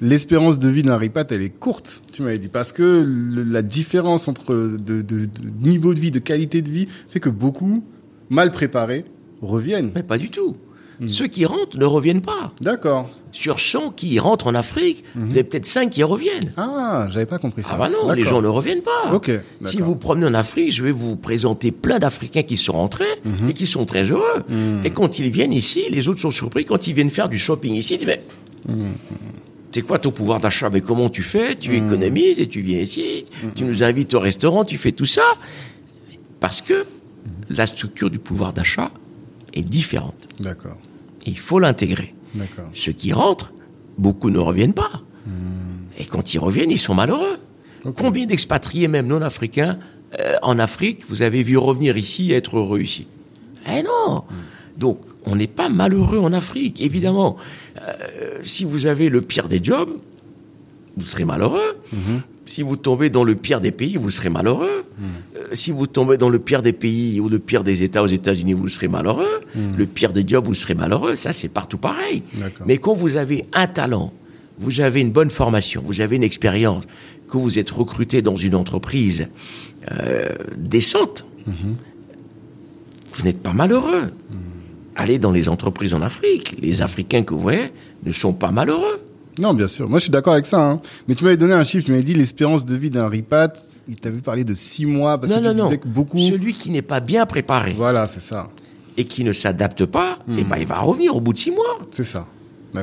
l'espérance de vie d'un ripat, elle est courte. Tu m'avais dit parce que le- la différence entre de, de- de niveau de vie, de qualité de vie, fait que beaucoup mal préparés reviennent. Mais pas du tout. Hmm. Ceux qui rentrent ne reviennent pas. D'accord. Sur 100 qui rentrent en Afrique, vous avez peut-être 5 qui reviennent. Ah, j'avais pas compris ça. Ah bah non, les gens ne reviennent pas. Ok, Si vous promenez en Afrique, je vais vous présenter plein d'Africains qui sont rentrés Mhm. et qui sont très heureux. Et quand ils viennent ici, les autres sont surpris quand ils viennent faire du shopping ici. Ils disent, mais Mhm. c'est quoi ton pouvoir d'achat? Mais comment tu fais? Tu économises et tu viens ici. Mhm. Tu nous invites au restaurant, tu fais tout ça. Parce que Mhm. la structure du pouvoir d'achat est différente. D'accord. Il faut l'intégrer. Ceux qui rentrent, beaucoup ne reviennent pas. Et quand ils reviennent, ils sont malheureux. Combien d'expatriés, même non africains, euh, en Afrique, vous avez vu revenir ici et être heureux ici? Eh non Donc, on n'est pas malheureux en Afrique, évidemment. Euh, si vous avez le pire des jobs, vous serez malheureux. Si vous tombez dans le pire des pays, vous serez malheureux. Euh, si vous tombez dans le pire des pays ou le pire des États aux États-Unis, vous serez malheureux. Le pire des jobs, vous serez malheureux. Ça, c'est partout pareil. Mais quand vous avez un talent, vous avez une bonne formation, vous avez une expérience, que vous êtes recruté dans une entreprise euh, décente, vous n'êtes pas malheureux. Allez dans les entreprises en Afrique. Les Africains que vous voyez ne sont pas malheureux. Non, bien sûr. Moi, je suis d'accord avec ça. Hein. Mais tu m'avais donné un chiffre. Tu m'avais dit l'espérance de vie d'un ripat. Il t'avait parlé de six mois parce non, que non, tu non. disais que beaucoup. Celui qui n'est pas bien préparé Voilà, c'est ça. et qui ne s'adapte pas, eh ben, il va revenir au bout de six mois. C'est ça.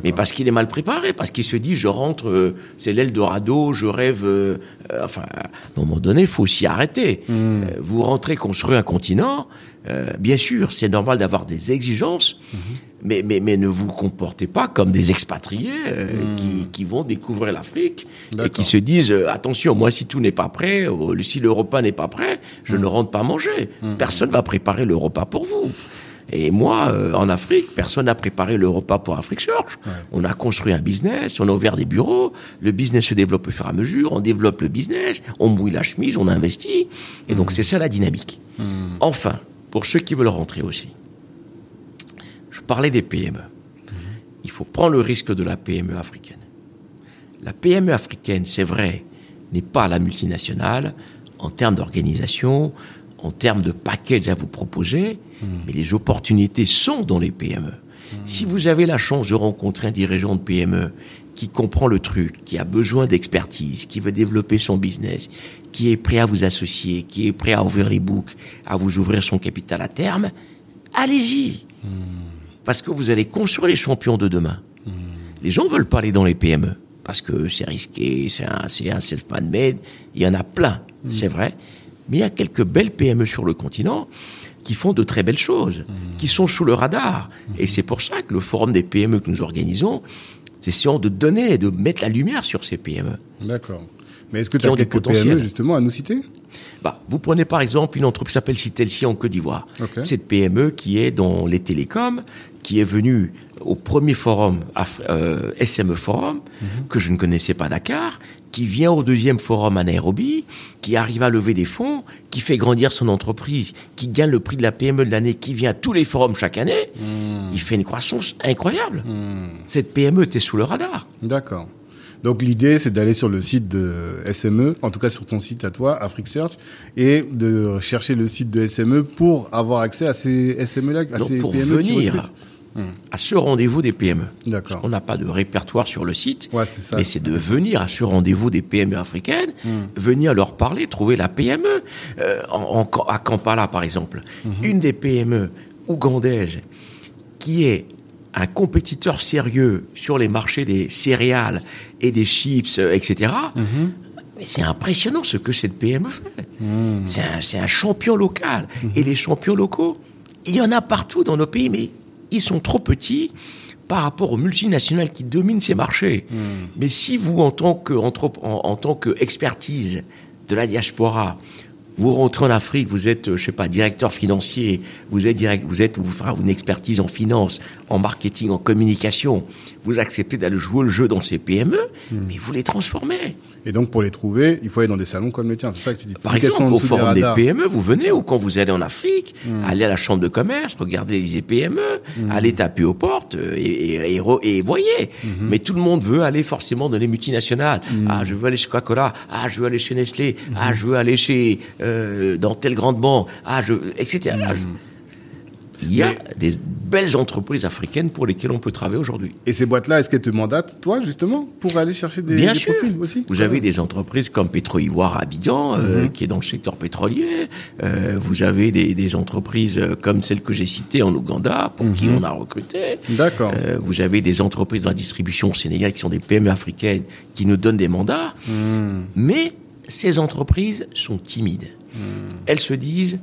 Mais parce qu'il est mal préparé, parce qu'il se dit je rentre, euh, c'est l'Eldorado, je rêve. euh, euh, enfin, à un moment donné, il faut s'y arrêter. Euh, vous rentrez construire un continent. euh, bien sûr, c'est normal d'avoir des exigences, mais, mais mais ne vous comportez pas comme des expatriés euh, qui, qui vont découvrir l'Afrique et qui se disent euh, attention, moi si tout n'est pas prêt, euh, si le repas n'est pas prêt, je ne rentre pas manger. Personne va préparer le repas pour vous. Et moi, euh, en Afrique, personne n'a préparé le repas pour Afrique Search. On a construit un business, on a ouvert des bureaux, le business se développe au fur et à mesure, on développe le business, on mouille la chemise, on investit. Et donc c'est ça la dynamique. Enfin, pour ceux qui veulent rentrer aussi, je parlais des PME. Il faut prendre le risque de la PME africaine. La PME africaine, c'est vrai, n'est pas la multinationale en termes d'organisation, en termes de package à vous proposer, mais les opportunités sont dans les PME. Si vous avez la chance de rencontrer un dirigeant de PME qui comprend le truc, qui a besoin d'expertise, qui veut développer son business, qui est prêt à vous associer, qui est prêt à ouvrir les books, à vous ouvrir son capital à terme, allez-y. Parce que vous allez construire les champions de demain. Les gens veulent pas aller dans les PME parce que c'est risqué, c'est un, c'est un self-made, il y en a plein, c'est vrai. Mais il y a quelques belles PME sur le continent qui font de très belles choses, qui sont sous le radar. Et c'est pour ça que le forum des PME que nous organisons, c'est essayant de donner, de mettre la lumière sur ces PME. D'accord. Mais est-ce que tu as quelques. PME justement à nous citer? Bah, vous prenez par exemple une entreprise qui s'appelle Citelsi en Côte d'Ivoire. Cette PME qui est dans les télécoms, qui est venue au premier forum Af- euh, SME Forum, Mhm. que je ne connaissais pas Dakar, qui vient au deuxième forum à Nairobi, qui arrive à lever des fonds, qui fait grandir son entreprise, qui gagne le prix de la PME de l'année, qui vient à tous les forums chaque année. Mhm. Il fait une croissance incroyable. Cette PME était sous le radar. D'accord. Donc l'idée, c'est d'aller sur le site de SME, en tout cas sur ton site à toi, Afrique Search, et de chercher le site de SME pour avoir accès à ces SME-là, à Donc ces pour PME qui à ce rendez-vous des PME, D'accord. on n'a pas de répertoire sur le site, Ouais, c'est ça. mais c'est de venir à ce rendez-vous des PME africaines, Hmm. venir leur parler, trouver la PME. Euh, en, en- à Kampala, par exemple, Hmm. une des PME ougandaises qui est un compétiteur sérieux sur les marchés des céréales et des chips, euh, etc., Hmm. Mais c'est impressionnant ce que cette PME fait. C'est un, c'est un champion local. Et les champions locaux, il y en a partout dans nos pays, mais ils sont trop petits par rapport aux multinationales qui dominent ces marchés. Mais si vous, en tant que, entrep- en, en tant que expertise de la diaspora, vous rentrez en Afrique, vous êtes, euh, je sais pas, directeur financier, vous êtes direct, vous êtes, vous fera une expertise en finance, en marketing, en communication, vous acceptez d'aller jouer le jeu dans ces PME, mais vous les transformez. Et donc, pour les trouver, il faut aller dans des salons comme le tien. C'est ça que tu dis. Par exemple, au forum des. PME, vous venez, ou quand vous allez en Afrique, allez à la chambre de commerce, regardez les PME, allez taper aux portes euh, et, et, et, et voyez. Mais tout le monde veut aller forcément dans les multinationales. Ah, je veux aller chez Coca-Cola. Ah, je veux aller chez Nestlé. Ah, je veux aller chez euh, dans telle grande banque. Ah, je etc. Je- Il y a des belles entreprises africaines pour lesquelles on peut travailler aujourd'hui. Et ces boîtes-là, est-ce qu'elles te mandatent, toi, justement, pour aller chercher des, Bien des sûr. profils aussi Vous avez des entreprises comme Petro-Ivoire à Abidjan, euh, qui est dans le secteur pétrolier. Euh, vous avez des, des entreprises comme celle que j'ai citée en Ouganda, pour qui on a recruté. D'accord. Euh, vous avez des entreprises dans la distribution au Sénégal qui sont des PME africaines qui nous donnent des mandats. Mais ces entreprises sont timides. Elles se disent,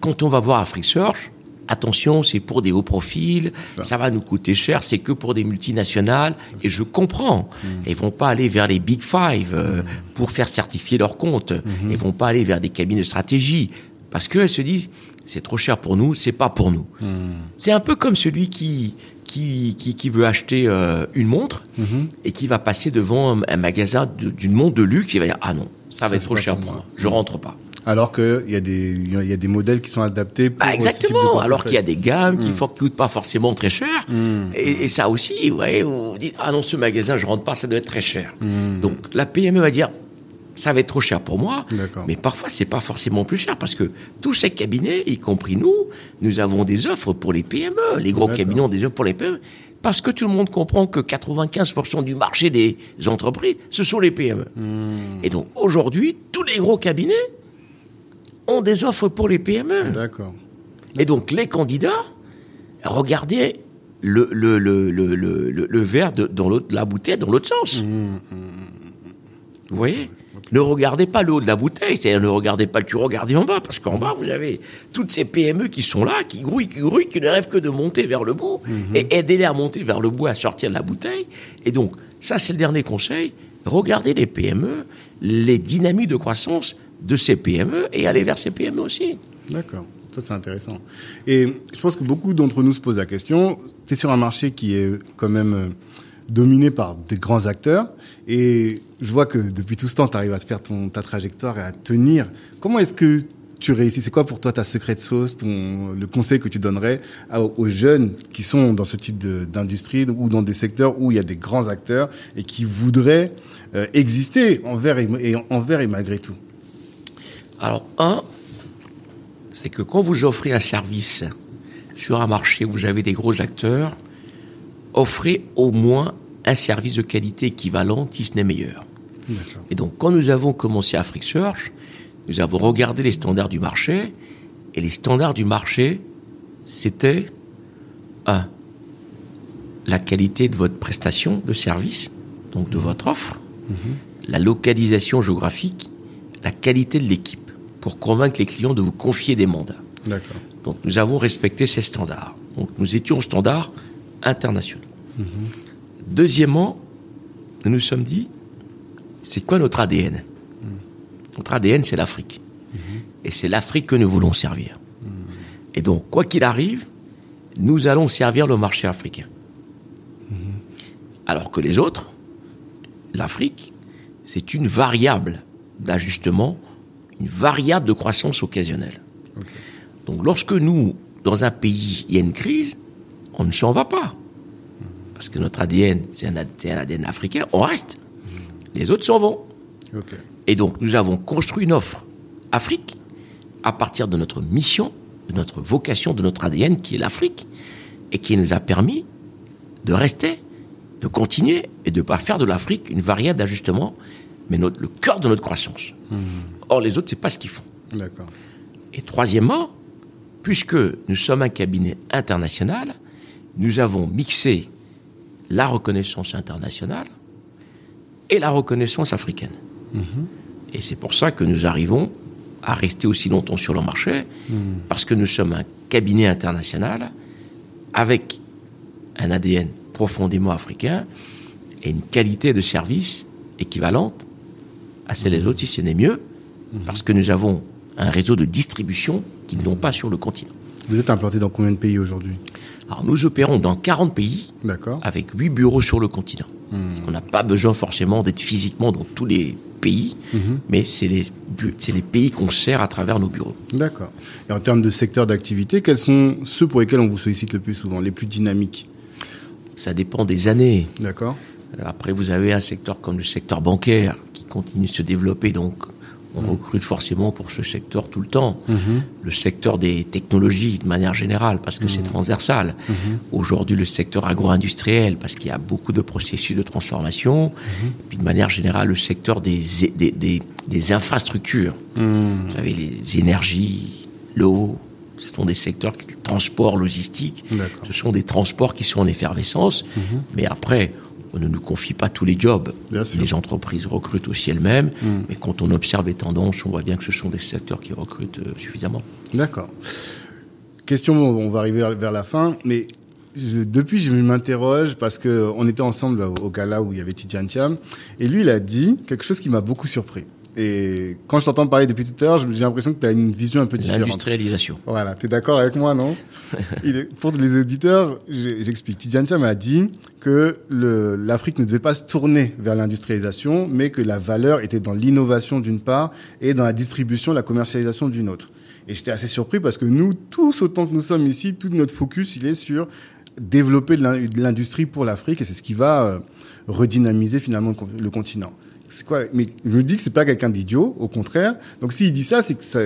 quand on va voir Afrique Search, attention, c'est pour des hauts profils, ça. va nous coûter cher, c'est que pour des multinationales, et je comprends. Ils vont pas aller vers les Big Five euh, pour faire certifier leurs comptes. Ils vont pas aller vers des cabines de stratégie, parce qu'elles se disent, c'est trop cher pour nous, c'est pas pour nous. C'est un peu comme celui qui qui, qui, qui veut acheter euh, une montre et qui va passer devant un, un magasin d'une montre de luxe et va dire ah non ça va être trop cher pour moi. moi, je rentre pas. Alors qu'il y, a des- il y a des modèles qui sont adaptés pour Bah ce type de exactement. Alors qu'il y a des gammes qui ne coûtent pas forcément très cher. Et, et ça aussi, ouais, vous dites ah non ce magasin je rentre pas, ça doit être très cher. Donc la PME va dire ça va être trop cher pour moi. Mais parfois c'est pas forcément plus cher parce que tous ces cabinets, y compris nous, nous avons des offres pour les PME. Les gros cabinets ont des offres pour les PME. Parce que tout le monde comprend que 95% du marché des entreprises, ce sont les PME. Et donc aujourd'hui, tous les gros cabinets ont des offres pour les PME. D'accord. Et donc, les candidats, regardez le, le, le, le, le, verre de, dans l'autre, la bouteille dans l'autre sens. Vous voyez? Ne regardez pas le haut de la bouteille, c'est-à-dire ne regardez pas le tu regardez en bas, parce qu'en bas, vous avez toutes ces PME qui sont là, qui grouillent, qui grouillent, qui ne rêvent que de monter vers le bout, et aidez-les à monter vers le bout, à sortir de la bouteille. Et donc, ça, c'est le dernier conseil. Regardez les PME, les dynamiques de croissance de ces PME, et allez vers ces PME aussi. D'accord. Ça, c'est intéressant. Et je pense que beaucoup d'entre nous se posent la question. Tu es sur un marché qui est quand même euh, dominé par des grands acteurs. Et je vois que depuis tout ce temps, tu arrives à te faire ton, ta trajectoire et à tenir. Comment est-ce que tu réussis? C'est quoi pour toi ta secret sauce, ton, le conseil que tu donnerais aux jeunes qui sont dans ce type d'industrie ou dans des secteurs où il y a des grands acteurs et qui voudraient euh, exister envers et, et envers et malgré tout? Alors, un, c'est que quand vous offrez un service sur un marché où vous avez des gros acteurs, offrez au moins un service de qualité équivalent, si ce n'est meilleur. Et donc, quand nous avons commencé Afrique Search, nous avons regardé les standards du marché, et les standards du marché, c'était, un, la qualité de votre prestation de service, donc de votre offre, la localisation géographique, la qualité de l'équipe, pour convaincre les clients de vous confier des mandats. Donc nous avons respecté ces standards. Donc nous étions au standard international. Deuxièmement, nous nous sommes dit, c'est quoi notre ADN Notre ADN, c'est l'Afrique. Et c'est l'Afrique que nous voulons servir. Et donc, quoi qu'il arrive, nous allons servir le marché africain. Alors que les autres, l'Afrique, c'est une variable d'ajustement, une variable de croissance occasionnelle. Donc lorsque nous, dans un pays, il y a une crise, on ne s'en va pas. Parce que notre ADN, c'est un, ADN africain, on reste. Les autres s'en vont. Et donc nous avons construit une offre Afrique à partir de notre mission, de notre vocation, de notre ADN qui est l'Afrique, et qui nous a permis de rester, de continuer et de ne pas faire de l'Afrique une variable d'ajustement, mais notre- le cœur de notre croissance. Or les autres, c'est pas ce qu'ils font. D'accord. Et troisièmement, puisque nous sommes un cabinet international, nous avons mixé la reconnaissance internationale et la reconnaissance africaine. Et c'est pour ça que nous arrivons à rester aussi longtemps sur le marché, parce que nous sommes un cabinet international avec un ADN profondément africain et une qualité de service équivalente à celle des autres, si ce n'est mieux, parce que nous avons un réseau de distribution qu'ils n'ont pas sur le continent. Vous êtes implanté dans combien de pays aujourd'hui? Alors nous opérons dans 40 pays avec 8 bureaux sur le continent. On n'a pas besoin forcément d'être physiquement dans tous les pays, mais c'est les, c'est les pays qu'on sert à travers nos bureaux. D'accord. Et en termes de secteur d'activité, quels sont ceux pour lesquels on vous sollicite le plus souvent, les plus dynamiques? Ça dépend des années. D'accord. Après, vous avez un secteur comme le secteur bancaire qui continue de se développer, donc on recrute forcément pour ce secteur tout le temps. Le secteur des technologies de manière générale, parce que c'est transversal. Aujourd'hui, le secteur agro-industriel, parce qu'il y a beaucoup de processus de transformation. Et puis de manière générale, le secteur des, des, des, des infrastructures. Vous savez, les énergies, l'eau. Ce sont des secteurs, qui- transport, logistique. Ce sont des transports qui sont en effervescence. Mais après, on ne nous confie pas tous les jobs. Les entreprises recrutent aussi elles-mêmes. Mais quand on observe les tendances, on voit bien que ce sont des secteurs qui recrutent euh, suffisamment. D'accord. Question, on va arriver vers- la fin, mais je- depuis je m'interroge parce que on était ensemble au gala où il y avait Tidjan Cham et lui il a dit quelque chose qui m'a beaucoup surpris. Et quand je t'entends parler depuis tout à l'heure, j'ai l'impression que tu as une vision un peu différente. L'industrialisation. Voilà, tu es d'accord avec moi, non? Il Pour les auditeurs, j'explique. Tidjane Cham a dit que l'Afrique ne devait pas se tourner vers l'industrialisation, mais que la valeur était dans l'innovation d'une part et dans la distribution, la commercialisation d'une autre. Et j'étais assez surpris parce que nous, tous autant que nous sommes ici, tout notre focus, il est sur développer de l'in- de l'industrie pour l'Afrique et c'est ce qui va euh, redynamiser finalement le continent. C'est quoi? Mais je me dis que c'est pas quelqu'un d'idiot, au contraire. Donc s'il dit ça, c'est que ça,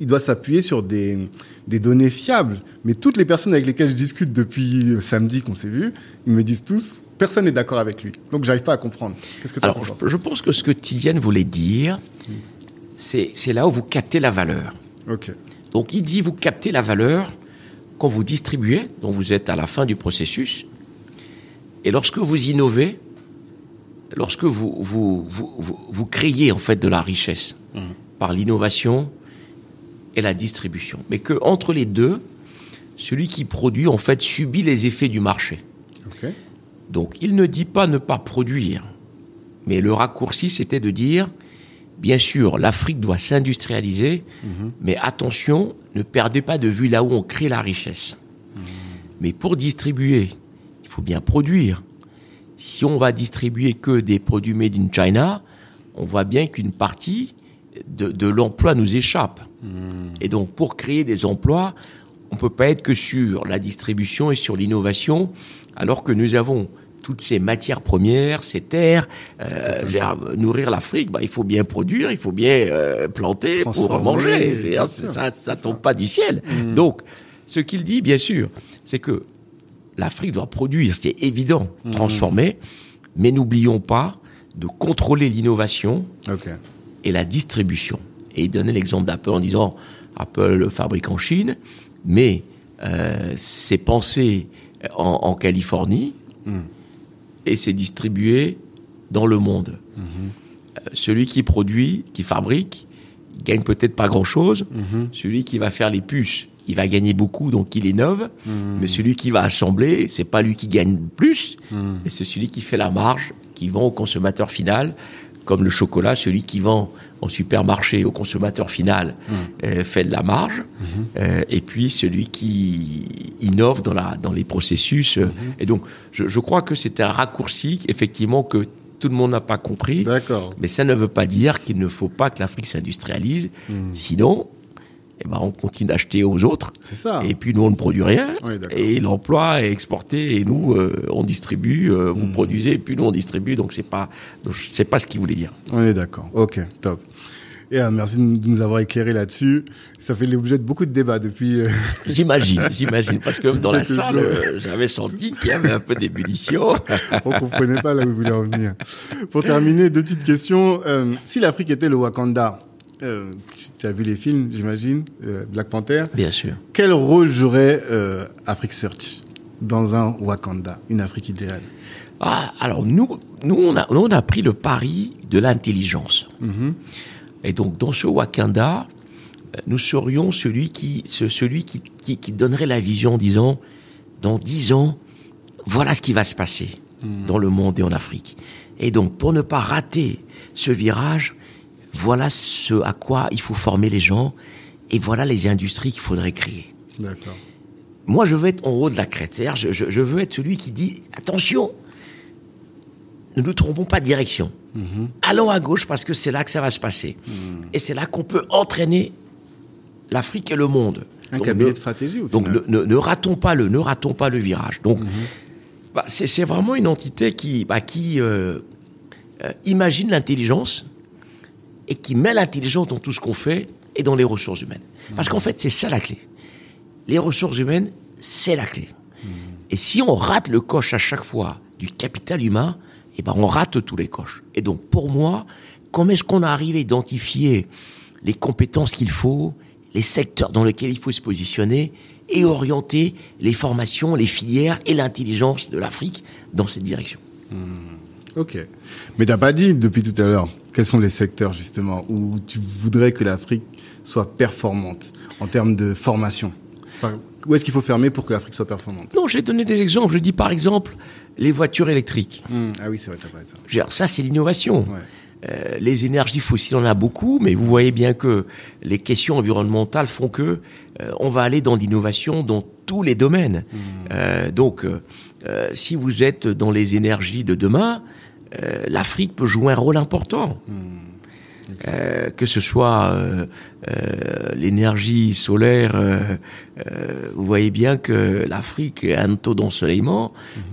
il doit s'appuyer sur des, des données fiables. Mais toutes les personnes avec lesquelles je discute depuis euh, samedi qu'on s'est vu, ils me disent tous, personne n'est d'accord avec lui. Donc j'arrive pas à comprendre. Qu'est-ce que tu Alors, je, je pense que ce que Tiliane voulait dire, c'est c'est là où vous captez la valeur. Ok. Donc, il dit vous captez la valeur quand vous distribuez, donc vous êtes à la fin du processus, et lorsque vous innovez, lorsque vous, vous, vous, vous, vous créez en fait de la richesse par l'innovation et la distribution. Mais que entre les deux, celui qui produit en fait subit les effets du marché. Donc il ne dit pas ne pas produire, mais le raccourci c'était de dire, bien sûr, l'Afrique doit s'industrialiser, mais attention, ne perdez pas de vue là où on crée la richesse. Mais pour distribuer, il faut bien produire. Si on va distribuer que des produits made in China, on voit bien qu'une partie de, de l'emploi nous échappe. Et donc, pour créer des emplois, on peut pas être que sur la distribution et sur l'innovation, alors que nous avons toutes ces matières premières, ces terres, euh, nourrir l'Afrique, bah, il faut bien produire, il faut bien euh, planter pour manger. Dire, sûr, ça, ça tombe pas du ciel. Donc, ce qu'il dit, bien sûr, c'est que l'Afrique doit produire, c'est évident, transformer, mais n'oublions pas de contrôler l'innovation et la distribution. Et il donnait l'exemple d'Apple en disant Apple fabrique en Chine, mais euh, c'est pensé en, en Californie et c'est distribué dans le monde. Euh, celui qui produit, qui fabrique, il gagne peut-être pas grand-chose. Celui qui va faire les puces, il va gagner beaucoup, donc il innove. Mais celui qui va assembler, c'est pas lui qui gagne plus, mais c'est celui qui fait la marge, qui vend au consommateur final, comme le chocolat, celui qui vend en supermarché au consommateur final euh, fait de la marge, Euh, et puis celui qui innove dans, la, dans les processus. euh, Et donc, je, je crois que c'est un raccourci, effectivement, que tout le monde n'a pas compris. D'accord. Mais ça ne veut pas dire qu'il ne faut pas que l'Afrique s'industrialise. Sinon, eh ben, on continue d'acheter aux autres. C'est ça. Et puis nous, on ne produit rien. Oui, d'accord. et l'emploi est exporté et nous, euh, on distribue. euh, vous produisez et puis nous, on distribue. Donc c'est pas, sais pas ce qu'il voulait dire. On est d'accord. Ok, top. Et euh, merci de nous- avoir éclairé là-dessus. Ça fait l'objet de beaucoup de débats depuis. euh, J'imagine, j'imagine, parce que dans la salle, euh, j'avais senti qu'il y avait un peu d'ébullition. on comprenait pas là où vous voulez en venir. Pour terminer, deux petites questions. Euh, si l'Afrique était le Wakanda, euh, tu as vu les films, j'imagine, euh, Black Panther. Bien sûr. Quel rôle jouerait euh, Afrique Search dans un Wakanda, une Afrique idéale? Ah, alors nous, nous on a, nous, on a pris le pari de l'intelligence. Et donc, dans ce Wakanda, euh, nous serions celui qui, ce- celui qui, qui, qui donnerait la vision en disant, dans dix ans, voilà ce qui va se passer dans le monde et en Afrique. Et donc, pour ne pas rater ce virage, voilà ce à quoi il faut former les gens et voilà les industries qu'il faudrait créer. D'accord. Moi, je veux être en haut de la crête. Je, je- je veux être celui qui dit attention, ne nous trompons pas de direction. Allons à gauche parce que c'est là que ça va se passer. Et c'est là qu'on peut entraîner l'Afrique et le monde. Un Donc, cabinet ne- de stratégie au donc ne, ne- ne ratons pas le, ne ratons pas le virage. Donc, bah, c'est c'est vraiment une entité qui, bah, qui euh, euh, imagine l'intelligence et qui met l'intelligence dans tout ce qu'on fait et dans les ressources humaines. Parce qu'en fait, c'est ça la clé. Les ressources humaines, c'est la clé. Et si on rate le coche à chaque fois du capital humain, eh ben on rate tous les coches. Et donc pour moi, comment est-ce qu'on arrive à identifier les compétences qu'il faut, les secteurs dans lesquels il faut se positionner et orienter les formations, les filières et l'intelligence de l'Afrique dans cette direction? Ok. Mais t'as pas dit depuis tout à l'heure quels sont les secteurs justement où tu voudrais que l'Afrique soit performante en termes de formation? Enfin, où est-ce qu'il faut fermer pour que l'Afrique soit performante? Non, j'ai donné des exemples. Je dis par exemple les voitures électriques. Hmm, Ah oui, c'est vrai, t'as parlé de ça. Ça, c'est l'innovation. Ouais. Euh, les énergies fossiles, on en a beaucoup, mais vous voyez bien que les questions environnementales font que euh, on va aller dans l'innovation dans tous les domaines. Euh, donc, euh, euh, si vous êtes dans les énergies de demain, euh, l'Afrique peut jouer un rôle important. Euh, que ce soit euh, euh, l'énergie solaire, vous voyez bien que l'Afrique a un taux d'ensoleillement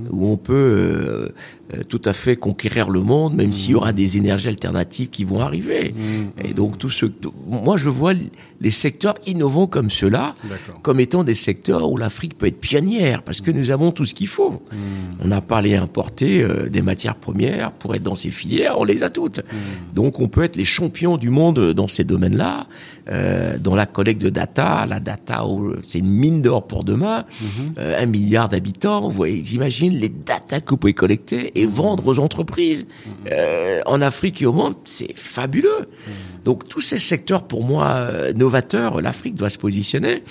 où on peut euh, tout à fait conquérir le monde, même s'il y aura des énergies alternatives qui vont arriver. Et donc tout ce, tout- moi je vois les secteurs innovants comme ceux-là comme étant des secteurs où l'Afrique peut être pionnière parce que nous avons tout ce qu'il faut. On n'a pas à les importer euh, des matières premières pour être dans ces filières, on les a toutes. Donc on peut être les champions du monde dans ces domaines-là, euh, dans la collecte de data. La data, oh, c'est une mine d'or pour demain. Euh, un milliard d'habitants, vous voyez, ils imaginent les data que vous pouvez collecter et vendre aux entreprises. Euh, en Afrique et au monde, c'est fabuleux. Donc tous ces secteurs, pour moi, euh, novateurs, l'Afrique doit se positionner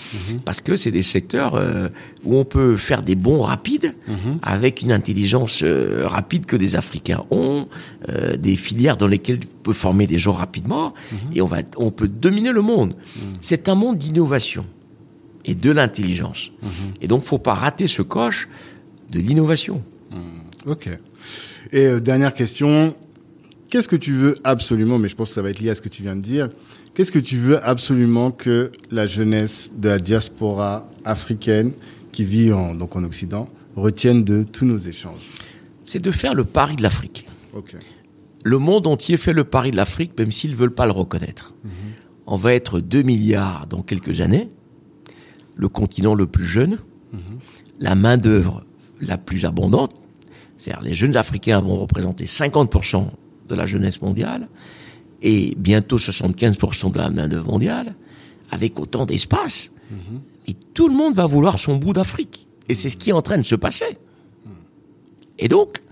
parce que c'est des secteurs euh, où on peut faire des bons rapides avec une intelligence euh, rapide que des Africains ont, euh, des filières dans lesquelles on peut former des gens rapidement et on va, on peut dominer le monde. C'est un monde d'innovation et de l'intelligence. Et donc, faut pas rater ce coche de l'innovation. Ok. Et euh, dernière question, qu'est-ce que tu veux absolument, mais je pense que ça va être lié à ce que tu viens de dire, qu'est-ce que tu veux absolument que la jeunesse de la diaspora africaine qui vit en, donc en Occident retienne de tous nos échanges? C'est de faire le pari de l'Afrique. Le monde entier fait le pari de l'Afrique, même s'ils veulent pas le reconnaître. On va être 2 milliards dans quelques années, le continent le plus jeune, la main-d'œuvre la plus abondante, c'est-à-dire les jeunes Africains vont représenter 50% de la jeunesse mondiale et bientôt 75% de la main-d'œuvre mondiale, avec autant d'espace. Et tout le monde va vouloir son bout d'Afrique. Et c'est ce qui est en train de se passer. Et donc,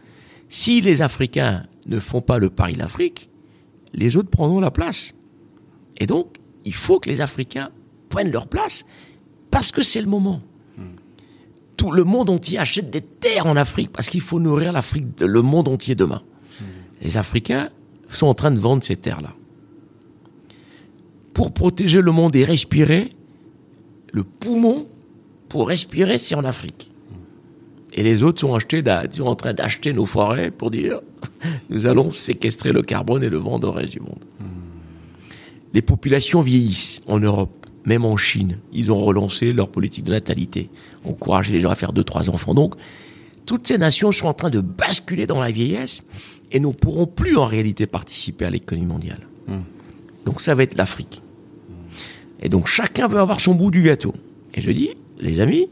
si les Africains ne font pas le pari de l'Afrique, les autres prendront la place. Et donc, il faut que les Africains prennent leur place parce que c'est le moment. Tout le monde entier achète des terres en Afrique parce qu'il faut nourrir l'Afrique, le monde entier demain. Les Africains sont en train de vendre ces terres-là. Pour protéger le monde et respirer, le poumon pour respirer, c'est en Afrique. Et les autres sont, achetés d'a- sont en train d'acheter nos forêts pour dire nous allons séquestrer le carbone et le vendre au reste du monde. Les populations vieillissent en Europe, même en Chine. Ils ont relancé leur politique de natalité, encourager les gens à faire deux, trois enfants. Donc, toutes ces nations sont en train de basculer dans la vieillesse et ne pourront plus en réalité participer à l'économie mondiale. Donc ça va être l'Afrique. Et donc chacun veut avoir son bout du gâteau. Et je dis, les amis,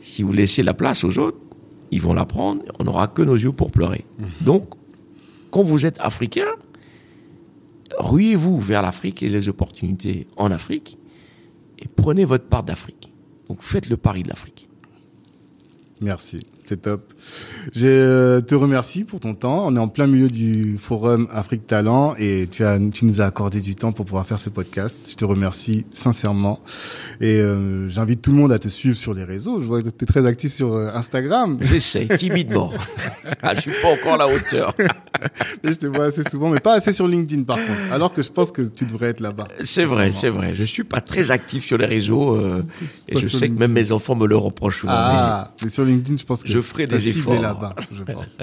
si vous laissez la place aux autres, ils vont la prendre, on n'aura que nos yeux pour pleurer. Donc, quand vous êtes africain, ruez-vous vers l'Afrique et les opportunités en Afrique et prenez votre part d'Afrique. Donc faites le pari de l'Afrique. Merci, c'est top. Je te remercie pour ton temps. On est en plein milieu du forum Afrique Talent et tu as, tu nous as accordé du temps pour pouvoir faire ce podcast. Je te remercie sincèrement et euh, j'invite tout le monde à te suivre sur les réseaux. Je vois que tu es très actif sur euh, Instagram. J'essaie timidement. ah, je suis pas encore à la hauteur. je te vois assez souvent, mais pas assez sur LinkedIn par contre. Alors que je pense que tu devrais être là-bas. C'est vrai, c'est vrai. Je suis pas très actif sur les réseaux euh, et je sais que même mes enfants me le reprochent souvent. Ah, mais, sur LinkedIn, je pense que je ferai des efforts là-bas. Je pense.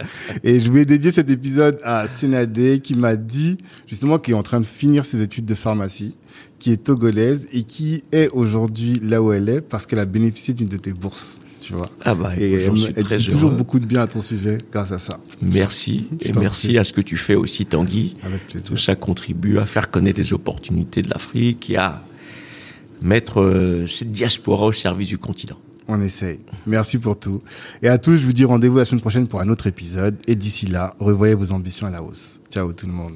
et je voulais dédier cet épisode à Sénadé qui m'a dit justement qu'il est en train de finir ses études de pharmacie qui est togolaise et qui est aujourd'hui là où elle est parce qu'elle a bénéficié d'une de tes bourses tu vois. Ah bah, et elle, suis elle dit toujours beaucoup de bien à ton sujet grâce à ça. Merci et merci à ce que tu fais aussi Tanguy. Avec plaisir. Tout ça contribue à faire connaître les opportunités de l'Afrique et à mettre euh, cette diaspora au service du continent. On essaye. Merci pour tout. Et à tous, je vous dis rendez-vous la semaine prochaine pour un autre épisode. Et d'ici là, revoyez vos ambitions à la hausse. Ciao tout le monde.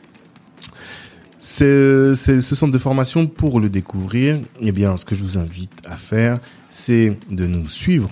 C'est ce centre de formation pour le découvrir. Eh bien, ce que je vous invite à faire, c'est de nous suivre